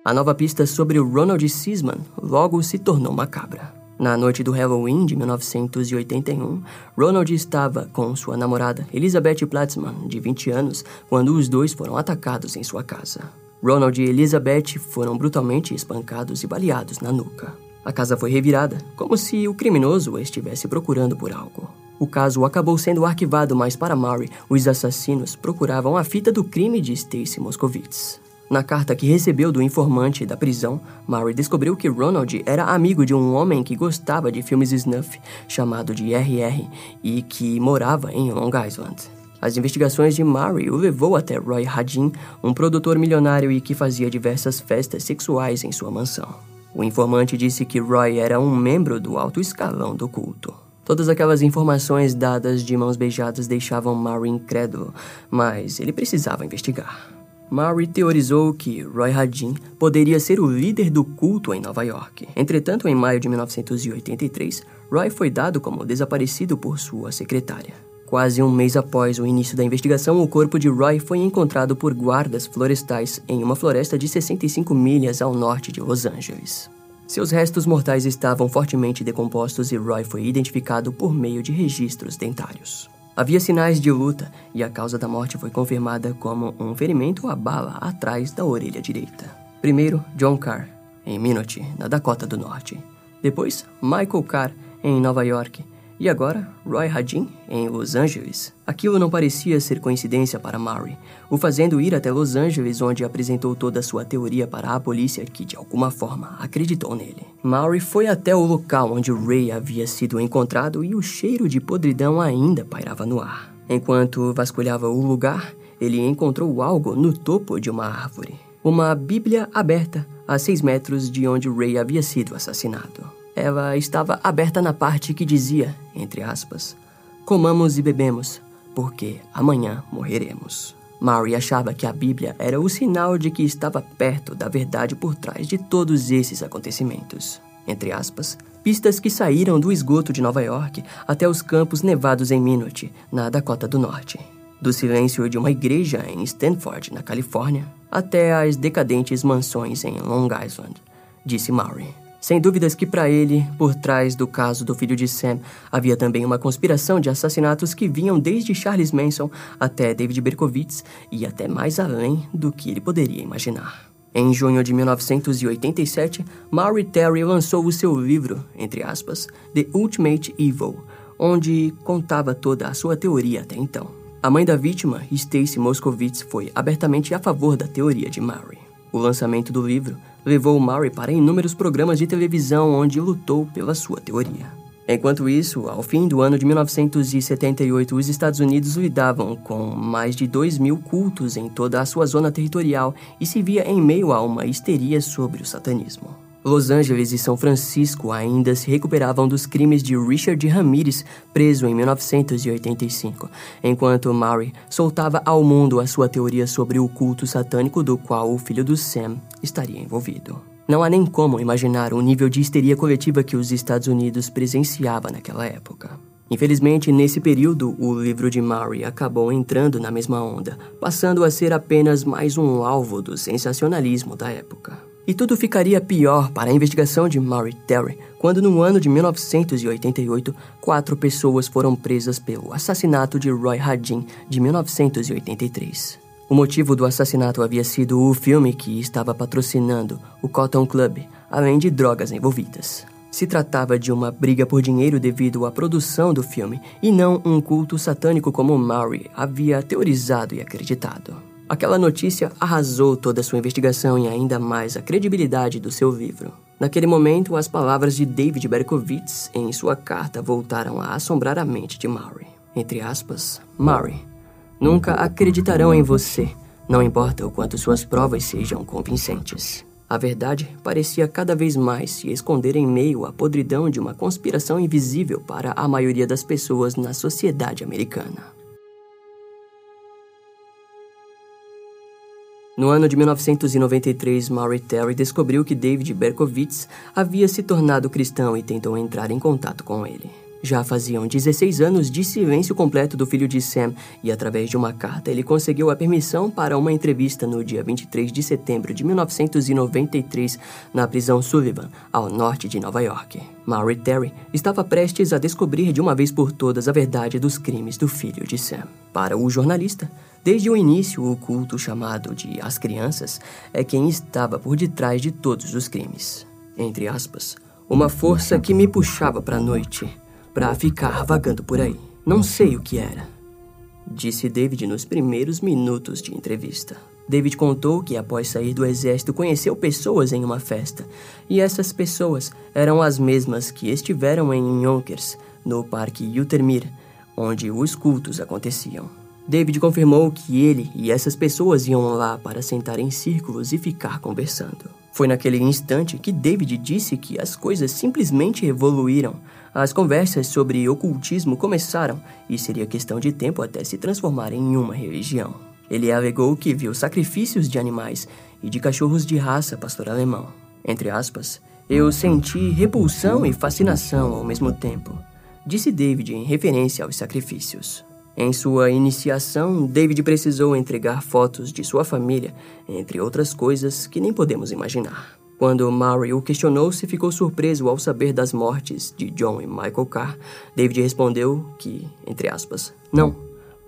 A nova pista sobre o Ronald Sisman logo se tornou macabra. Na noite do Halloween de 1981, Ronald estava com sua namorada Elizabeth Platzman, de 20 anos, quando os dois foram atacados em sua casa. Ronald e Elizabeth foram brutalmente espancados e baleados na nuca. A casa foi revirada, como se o criminoso estivesse procurando por algo. O caso acabou sendo arquivado, mas para Mary, os assassinos procuravam a fita do crime de Stacy Moscovitz. Na carta que recebeu do informante da prisão, Mary descobriu que Ronald era amigo de um homem que gostava de filmes snuff, chamado de RR, e que morava em Long Island. As investigações de Mary o levou até Roy Hadin, um produtor milionário e que fazia diversas festas sexuais em sua mansão. O informante disse que Roy era um membro do alto escalão do culto. Todas aquelas informações dadas de mãos beijadas deixavam Mary incrédulo, mas ele precisava investigar. Murray teorizou que Roy Hadin poderia ser o líder do culto em Nova York. Entretanto, em maio de 1983, Roy foi dado como desaparecido por sua secretária. Quase um mês após o início da investigação, o corpo de Roy foi encontrado por guardas florestais em uma floresta de 65 milhas ao norte de Los Angeles. Seus restos mortais estavam fortemente decompostos e Roy foi identificado por meio de registros dentários. Havia sinais de luta e a causa da morte foi confirmada como um ferimento à bala atrás da orelha direita. Primeiro, John Carr, em Minot, na Dakota do Norte. Depois, Michael Carr, em Nova York. E agora, Roy Hadin, em Los Angeles. Aquilo não parecia ser coincidência para Murray, o fazendo ir até Los Angeles, onde apresentou toda a sua teoria para a polícia, que de alguma forma acreditou nele. Murray foi até o local onde Ray havia sido encontrado e o cheiro de podridão ainda pairava no ar. Enquanto vasculhava o lugar, ele encontrou algo no topo de uma árvore. Uma Bíblia aberta a seis metros de onde Ray havia sido assassinado. Ela estava aberta na parte que dizia, entre aspas, Comamos e bebemos, porque amanhã morreremos. Mary achava que a Bíblia era o sinal de que estava perto da verdade por trás de todos esses acontecimentos. Entre aspas, pistas que saíram do esgoto de Nova York até os campos nevados em Minot, na Dakota do Norte. Do silêncio de uma igreja em Stanford, na Califórnia, até as decadentes mansões em Long Island, disse Maury. Sem dúvidas que para ele, por trás do caso do filho de Sam, havia também uma conspiração de assassinatos que vinham desde Charles Manson até David Berkowitz e até mais além do que ele poderia imaginar. Em junho de 1987, Maury Terry lançou o seu livro, entre aspas, The Ultimate Evil, onde contava toda a sua teoria até então. A mãe da vítima, Stacy Moscovitz, foi abertamente a favor da teoria de Maury. O lançamento do livro levou Murray para inúmeros programas de televisão onde lutou pela sua teoria. Enquanto isso, ao fim do ano de 1978, os Estados Unidos lidavam com mais de 2 mil cultos em toda a sua zona territorial e se via em meio a uma histeria sobre o satanismo. Los Angeles e São Francisco ainda se recuperavam dos crimes de Richard Ramirez, preso em 1985, enquanto Murray soltava ao mundo a sua teoria sobre o culto satânico do qual o filho do Sam estaria envolvido. Não há nem como imaginar o nível de histeria coletiva que os Estados Unidos presenciava naquela época. Infelizmente, nesse período, o livro de Murray acabou entrando na mesma onda, passando a ser apenas mais um alvo do sensacionalismo da época. E tudo ficaria pior para a investigação de Murray Terry quando, no ano de 1988, quatro pessoas foram presas pelo assassinato de Roy Hadin de 1983. O motivo do assassinato havia sido o filme que estava patrocinando o Cotton Club, além de drogas envolvidas. Se tratava de uma briga por dinheiro devido à produção do filme e não um culto satânico como Murray havia teorizado e acreditado. Aquela notícia arrasou toda a sua investigação e ainda mais a credibilidade do seu livro. Naquele momento, as palavras de David Berkowitz em sua carta voltaram a assombrar a mente de Murray. Entre aspas, Murray, nunca acreditarão em você, não importa o quanto suas provas sejam convincentes. A verdade parecia cada vez mais se esconder em meio à podridão de uma conspiração invisível para a maioria das pessoas na sociedade americana. No ano de 1993, Maury Terry descobriu que David Berkowitz havia se tornado cristão e tentou entrar em contato com ele. Já faziam 16 anos de silêncio completo do filho de Sam e, através de uma carta, ele conseguiu a permissão para uma entrevista no dia 23 de setembro de 1993 na prisão Sullivan, ao norte de Nova York. Maury Terry estava prestes a descobrir de uma vez por todas a verdade dos crimes do filho de Sam. Para o jornalista, desde o início, o culto chamado de As Crianças é quem estava por detrás de todos os crimes. Entre aspas, uma força que me puxava para a noite para ficar vagando por aí. Não sei o que era. Disse David nos primeiros minutos de entrevista. David contou que após sair do exército conheceu pessoas em uma festa, e essas pessoas eram as mesmas que estiveram em Yonkers, no Parque Utermir, onde os cultos aconteciam. David confirmou que ele e essas pessoas iam lá para sentar em círculos e ficar conversando. Foi naquele instante que David disse que as coisas simplesmente evoluíram. As conversas sobre ocultismo começaram e seria questão de tempo até se transformar em uma religião. Ele alegou que viu sacrifícios de animais e de cachorros de raça pastor alemão. Entre aspas, eu senti repulsão e fascinação ao mesmo tempo, disse David em referência aos sacrifícios. Em sua iniciação, David precisou entregar fotos de sua família, entre outras coisas que nem podemos imaginar. Quando Murray o questionou se ficou surpreso ao saber das mortes de John e Michael Carr, David respondeu que, entre aspas, não,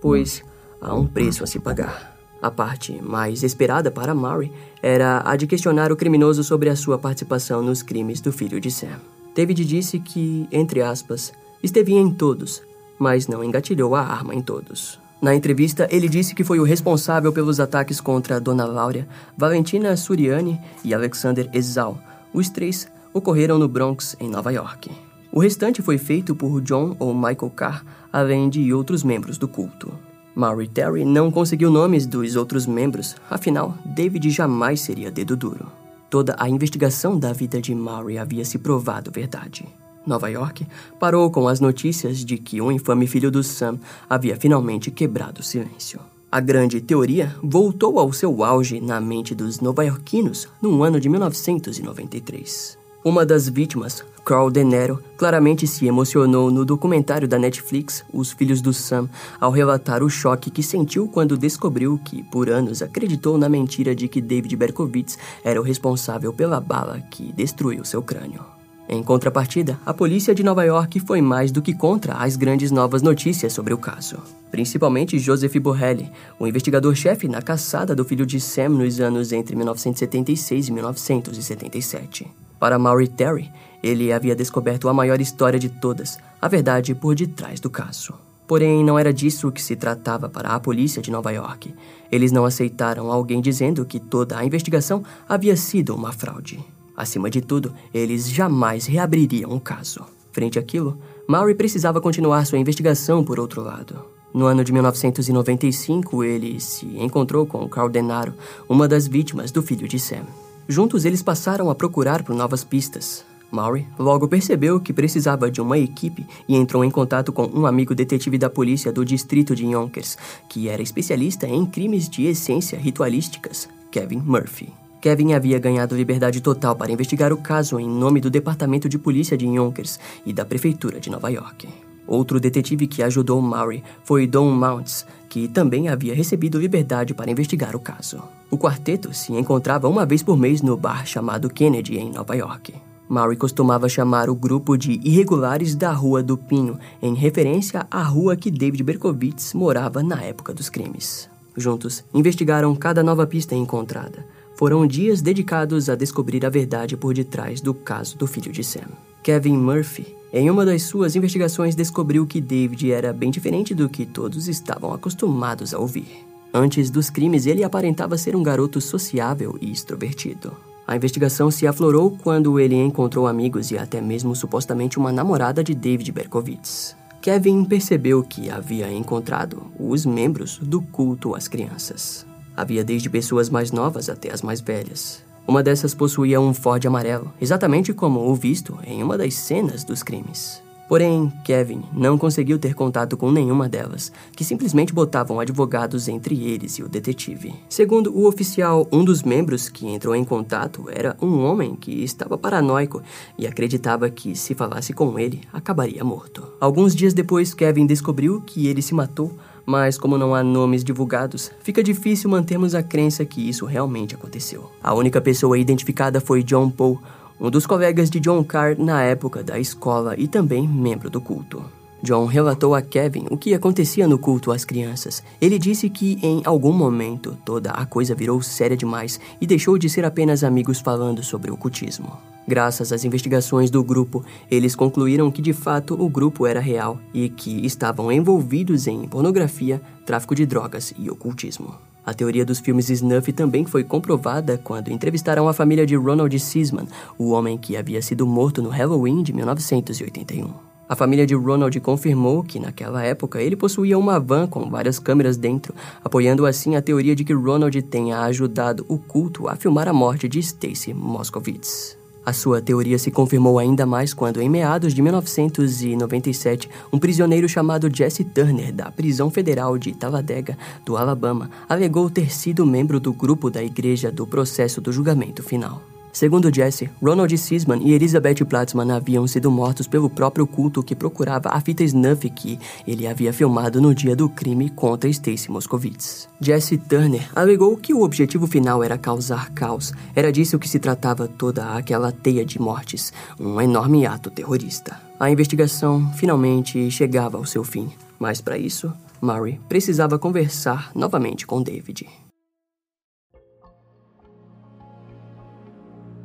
pois há um preço a se pagar. A parte mais esperada para Murray era a de questionar o criminoso sobre a sua participação nos crimes do filho de Sam. David disse que, entre aspas, esteve em todos, mas não engatilhou a arma em todos. Na entrevista, ele disse que foi o responsável pelos ataques contra Dona Laura, Valentina Suriani e Alexander Ezal. Os três ocorreram no Bronx, em Nova York. O restante foi feito por John ou Michael Carr, além de outros membros do culto. Maury Terry não conseguiu nomes dos outros membros, afinal, David jamais seria dedo duro. Toda a investigação da vida de Maury havia se provado verdade. Nova York parou com as notícias de que o infame filho do Sam havia finalmente quebrado o silêncio. A grande teoria voltou ao seu auge na mente dos nova-iorquinos no ano de 1993. Uma das vítimas, Carl De Niro, claramente se emocionou no documentário da Netflix Os Filhos do Sam ao relatar o choque que sentiu quando descobriu que, por anos, acreditou na mentira de que David Berkowitz era o responsável pela bala que destruiu seu crânio. Em contrapartida, a polícia de Nova York foi mais do que contra as grandes novas notícias sobre o caso. Principalmente Joseph Borrelli, o investigador-chefe na caçada do filho de Sam nos anos entre 1976 e 1977. Para Maury Terry, ele havia descoberto a maior história de todas, a verdade por detrás do caso. Porém, não era disso que se tratava para a polícia de Nova York. Eles não aceitaram alguém dizendo que toda a investigação havia sido uma fraude. Acima de tudo, eles jamais reabririam o caso. Frente àquilo, Maury precisava continuar sua investigação por outro lado. No ano de 1995, ele se encontrou com Carl Denaro, uma das vítimas do filho de Sam. Juntos, eles passaram a procurar por novas pistas. Maury logo percebeu que precisava de uma equipe e entrou em contato com um amigo detetive da polícia do distrito de Yonkers, que era especialista em crimes de essência ritualísticas, Kevin Murphy. Kevin havia ganhado liberdade total para investigar o caso em nome do Departamento de Polícia de Yonkers e da Prefeitura de Nova York. Outro detetive que ajudou Maury foi Don Mounts, que também havia recebido liberdade para investigar o caso. O quarteto se encontrava uma vez por mês no bar chamado Kennedy, em Nova York. Maury costumava chamar o grupo de Irregulares da Rua do Pinho, em referência à rua que David Berkowitz morava na época dos crimes. Juntos, investigaram cada nova pista encontrada foram dias dedicados a descobrir a verdade por detrás do caso do filho de Sam. Kevin Murphy, em uma das suas investigações, descobriu que David era bem diferente do que todos estavam acostumados a ouvir. Antes dos crimes, ele aparentava ser um garoto sociável e extrovertido. A investigação se aflorou quando ele encontrou amigos e até mesmo supostamente uma namorada de David Berkowitz. Kevin percebeu que havia encontrado os membros do culto às crianças. Havia desde pessoas mais novas até as mais velhas. Uma dessas possuía um Ford amarelo, exatamente como o visto em uma das cenas dos crimes. Porém, Kevin não conseguiu ter contato com nenhuma delas, que simplesmente botavam advogados entre eles e o detetive. Segundo o oficial, um dos membros que entrou em contato era um homem que estava paranoico e acreditava que, se falasse com ele, acabaria morto. Alguns dias depois, Kevin descobriu que ele se matou mas como não há nomes divulgados, fica difícil mantermos a crença que isso realmente aconteceu. A única pessoa identificada foi John Paul, um dos colegas de John Carr na época da escola e também membro do culto. John relatou a Kevin o que acontecia no culto às crianças. Ele disse que em algum momento toda a coisa virou séria demais e deixou de ser apenas amigos falando sobre o cultismo. Graças às investigações do grupo, eles concluíram que de fato o grupo era real e que estavam envolvidos em pornografia, tráfico de drogas e ocultismo. A teoria dos filmes snuff também foi comprovada quando entrevistaram a família de Ronald Sisman, o homem que havia sido morto no Halloween de 1981. A família de Ronald confirmou que, naquela época, ele possuía uma van com várias câmeras dentro, apoiando assim a teoria de que Ronald tenha ajudado o culto a filmar a morte de Stacy Moskowitz. A sua teoria se confirmou ainda mais quando, em meados de 1997, um prisioneiro chamado Jesse Turner, da prisão federal de Talladega, do Alabama, alegou ter sido membro do grupo da igreja do processo do julgamento final. Segundo Jesse, Ronald Sisman e Elizabeth Platzman haviam sido mortos pelo próprio culto que procurava a fita snuff que ele havia filmado no dia do crime contra Stacy Moskowitz. Jesse Turner alegou que o objetivo final era causar caos. Era disso que se tratava toda aquela teia de mortes, um enorme ato terrorista. A investigação finalmente chegava ao seu fim, mas para isso, Murray precisava conversar novamente com David.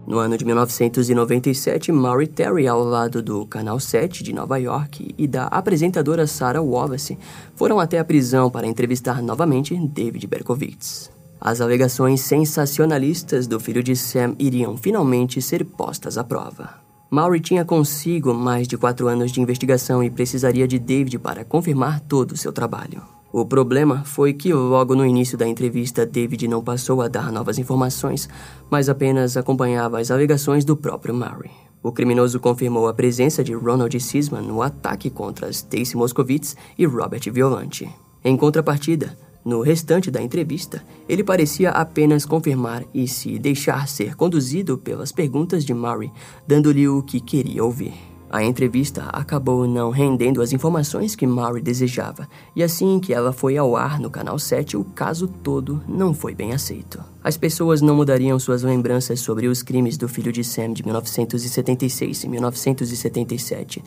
No ano de 1997, Maury Terry, ao lado do Canal 7 de Nova York e da apresentadora Sarah Wallace, foram até a prisão para entrevistar novamente David Berkowitz. As alegações sensacionalistas do filho de Sam iriam finalmente ser postas à prova. Maury tinha consigo mais de quatro anos de investigação e precisaria de David para confirmar todo o seu trabalho. O problema foi que logo no início da entrevista, David não passou a dar novas informações, mas apenas acompanhava as alegações do próprio Murray. O criminoso confirmou a presença de Ronald Sisman no ataque contra Stacy Moskowitz e Robert Violante. Em contrapartida, no restante da entrevista, ele parecia apenas confirmar e se deixar ser conduzido pelas perguntas de Murray, dando-lhe o que queria ouvir. A entrevista acabou não rendendo as informações que Maury desejava, e assim que ela foi ao ar no Canal 7, o caso todo não foi bem aceito. As pessoas não mudariam suas lembranças sobre os crimes do filho de Sam de 1976 e 1977.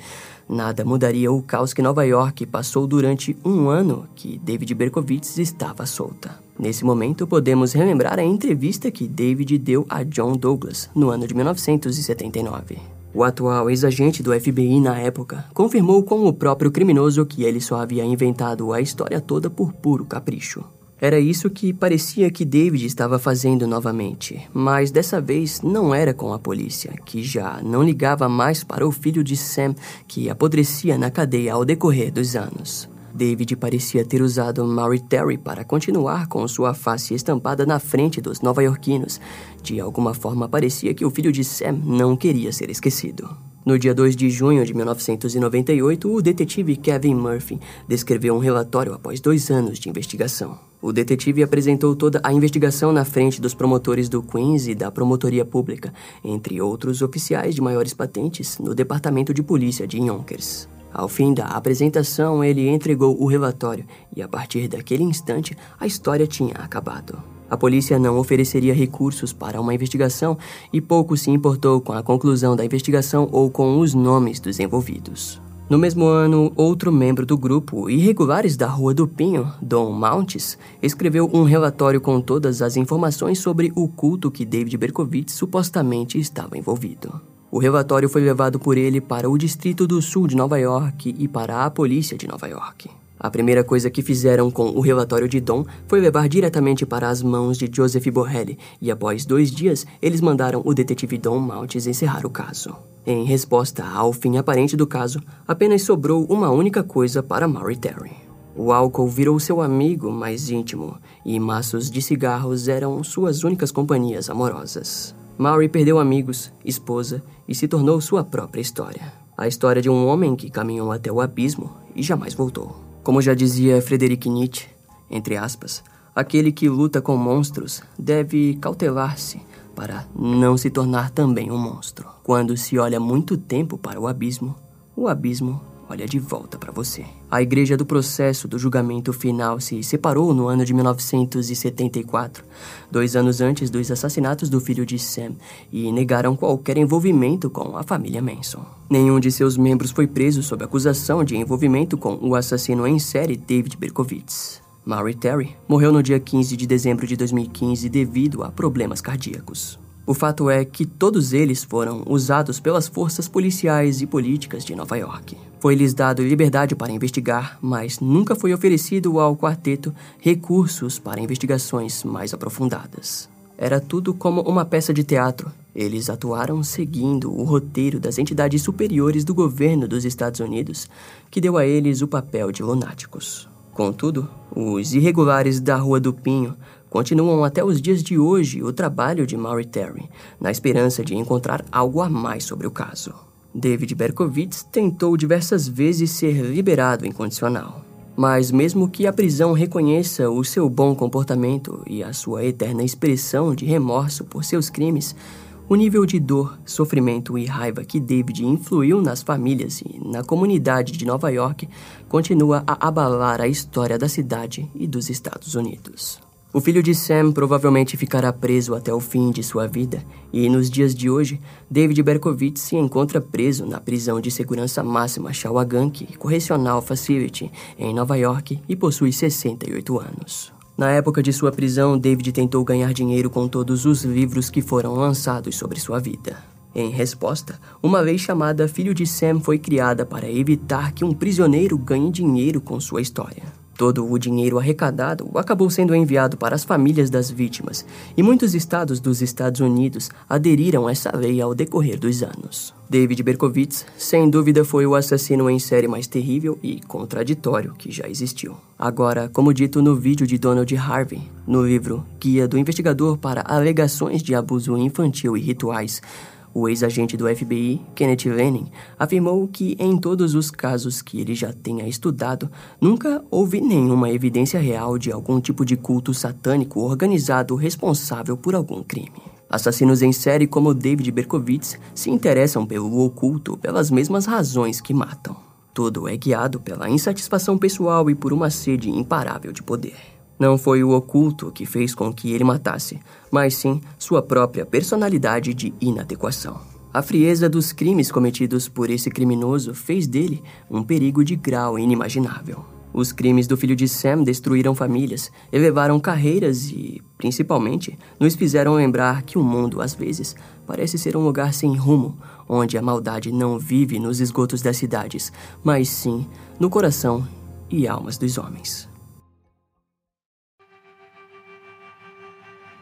Nada mudaria o caos que Nova York passou durante um ano que David Berkowitz estava solta. Nesse momento, podemos relembrar a entrevista que David deu a John Douglas no ano de 1979. O atual ex-agente do FBI na época confirmou com o próprio criminoso que ele só havia inventado a história toda por puro capricho. Era isso que parecia que David estava fazendo novamente, mas dessa vez não era com a polícia, que já não ligava mais para o filho de Sam, que apodrecia na cadeia ao decorrer dos anos. David parecia ter usado Maury Terry para continuar com sua face estampada na frente dos nova-iorquinos. De alguma forma, parecia que o filho de Sam não queria ser esquecido. No dia 2 de junho de 1998, o detetive Kevin Murphy descreveu um relatório após dois anos de investigação. O detetive apresentou toda a investigação na frente dos promotores do Queens e da Promotoria Pública, entre outros oficiais de maiores patentes, no Departamento de Polícia de Yonkers. Ao fim da apresentação, ele entregou o relatório e, a partir daquele instante, a história tinha acabado. A polícia não ofereceria recursos para uma investigação e pouco se importou com a conclusão da investigação ou com os nomes dos envolvidos. No mesmo ano, outro membro do grupo, Irregulares da Rua do Pinho, Dom Mounts, escreveu um relatório com todas as informações sobre o culto que David Berkowitz supostamente estava envolvido. O relatório foi levado por ele para o Distrito do Sul de Nova York e para a Polícia de Nova York. A primeira coisa que fizeram com o relatório de Dom foi levar diretamente para as mãos de Joseph Borrelli, e após dois dias, eles mandaram o detetive Dom Maltz encerrar o caso. Em resposta ao fim aparente do caso, apenas sobrou uma única coisa para Maury Terry. O álcool virou seu amigo mais íntimo e maços de cigarros eram suas únicas companhias amorosas. Maury perdeu amigos, esposa e se tornou sua própria história. A história de um homem que caminhou até o abismo e jamais voltou. Como já dizia Frederic Nietzsche, entre aspas, aquele que luta com monstros deve cautelar-se para não se tornar também um monstro. Quando se olha muito tempo para o abismo, o abismo olha de volta para você. A igreja do processo do julgamento final se separou no ano de 1974, dois anos antes dos assassinatos do filho de Sam, e negaram qualquer envolvimento com a família Manson. Nenhum de seus membros foi preso sob acusação de envolvimento com o assassino em série David Berkowitz. Maury Terry morreu no dia 15 de dezembro de 2015 devido a problemas cardíacos. O fato é que todos eles foram usados pelas forças policiais e políticas de Nova York. Foi-lhes dado liberdade para investigar, mas nunca foi oferecido ao quarteto recursos para investigações mais aprofundadas. Era tudo como uma peça de teatro. Eles atuaram seguindo o roteiro das entidades superiores do governo dos Estados Unidos, que deu a eles o papel de lunáticos. Contudo, os irregulares da Rua do Pinho continuam até os dias de hoje o trabalho de Maury Terry, na esperança de encontrar algo a mais sobre o caso. David Berkowitz tentou diversas vezes ser liberado incondicional. Mas, mesmo que a prisão reconheça o seu bom comportamento e a sua eterna expressão de remorso por seus crimes, o nível de dor, sofrimento e raiva que David influiu nas famílias e na comunidade de Nova York continua a abalar a história da cidade e dos Estados Unidos. O filho de Sam provavelmente ficará preso até o fim de sua vida, e nos dias de hoje, David Berkowitz se encontra preso na prisão de segurança máxima Shawagank Correctional Facility, em Nova York, e possui 68 anos. Na época de sua prisão, David tentou ganhar dinheiro com todos os livros que foram lançados sobre sua vida. Em resposta, uma lei chamada Filho de Sam foi criada para evitar que um prisioneiro ganhe dinheiro com sua história. Todo o dinheiro arrecadado acabou sendo enviado para as famílias das vítimas, e muitos estados dos Estados Unidos aderiram a essa lei ao decorrer dos anos. David Berkowitz, sem dúvida, foi o assassino em série mais terrível e contraditório que já existiu. Agora, como dito no vídeo de Donald Harvey, no livro Guia do Investigador para Alegações de Abuso Infantil e Rituais, o ex-agente do FBI, Kenneth Lennon, afirmou que em todos os casos que ele já tenha estudado, nunca houve nenhuma evidência real de algum tipo de culto satânico organizado responsável por algum crime. Assassinos em série como David Berkowitz se interessam pelo oculto pelas mesmas razões que matam. Tudo é guiado pela insatisfação pessoal e por uma sede imparável de poder. Não foi o oculto que fez com que ele matasse, mas sim sua própria personalidade de inadequação. A frieza dos crimes cometidos por esse criminoso fez dele um perigo de grau inimaginável. Os crimes do filho de Sam destruíram famílias, elevaram carreiras e, principalmente, nos fizeram lembrar que o mundo, às vezes, parece ser um lugar sem rumo, onde a maldade não vive nos esgotos das cidades, mas sim no coração e almas dos homens.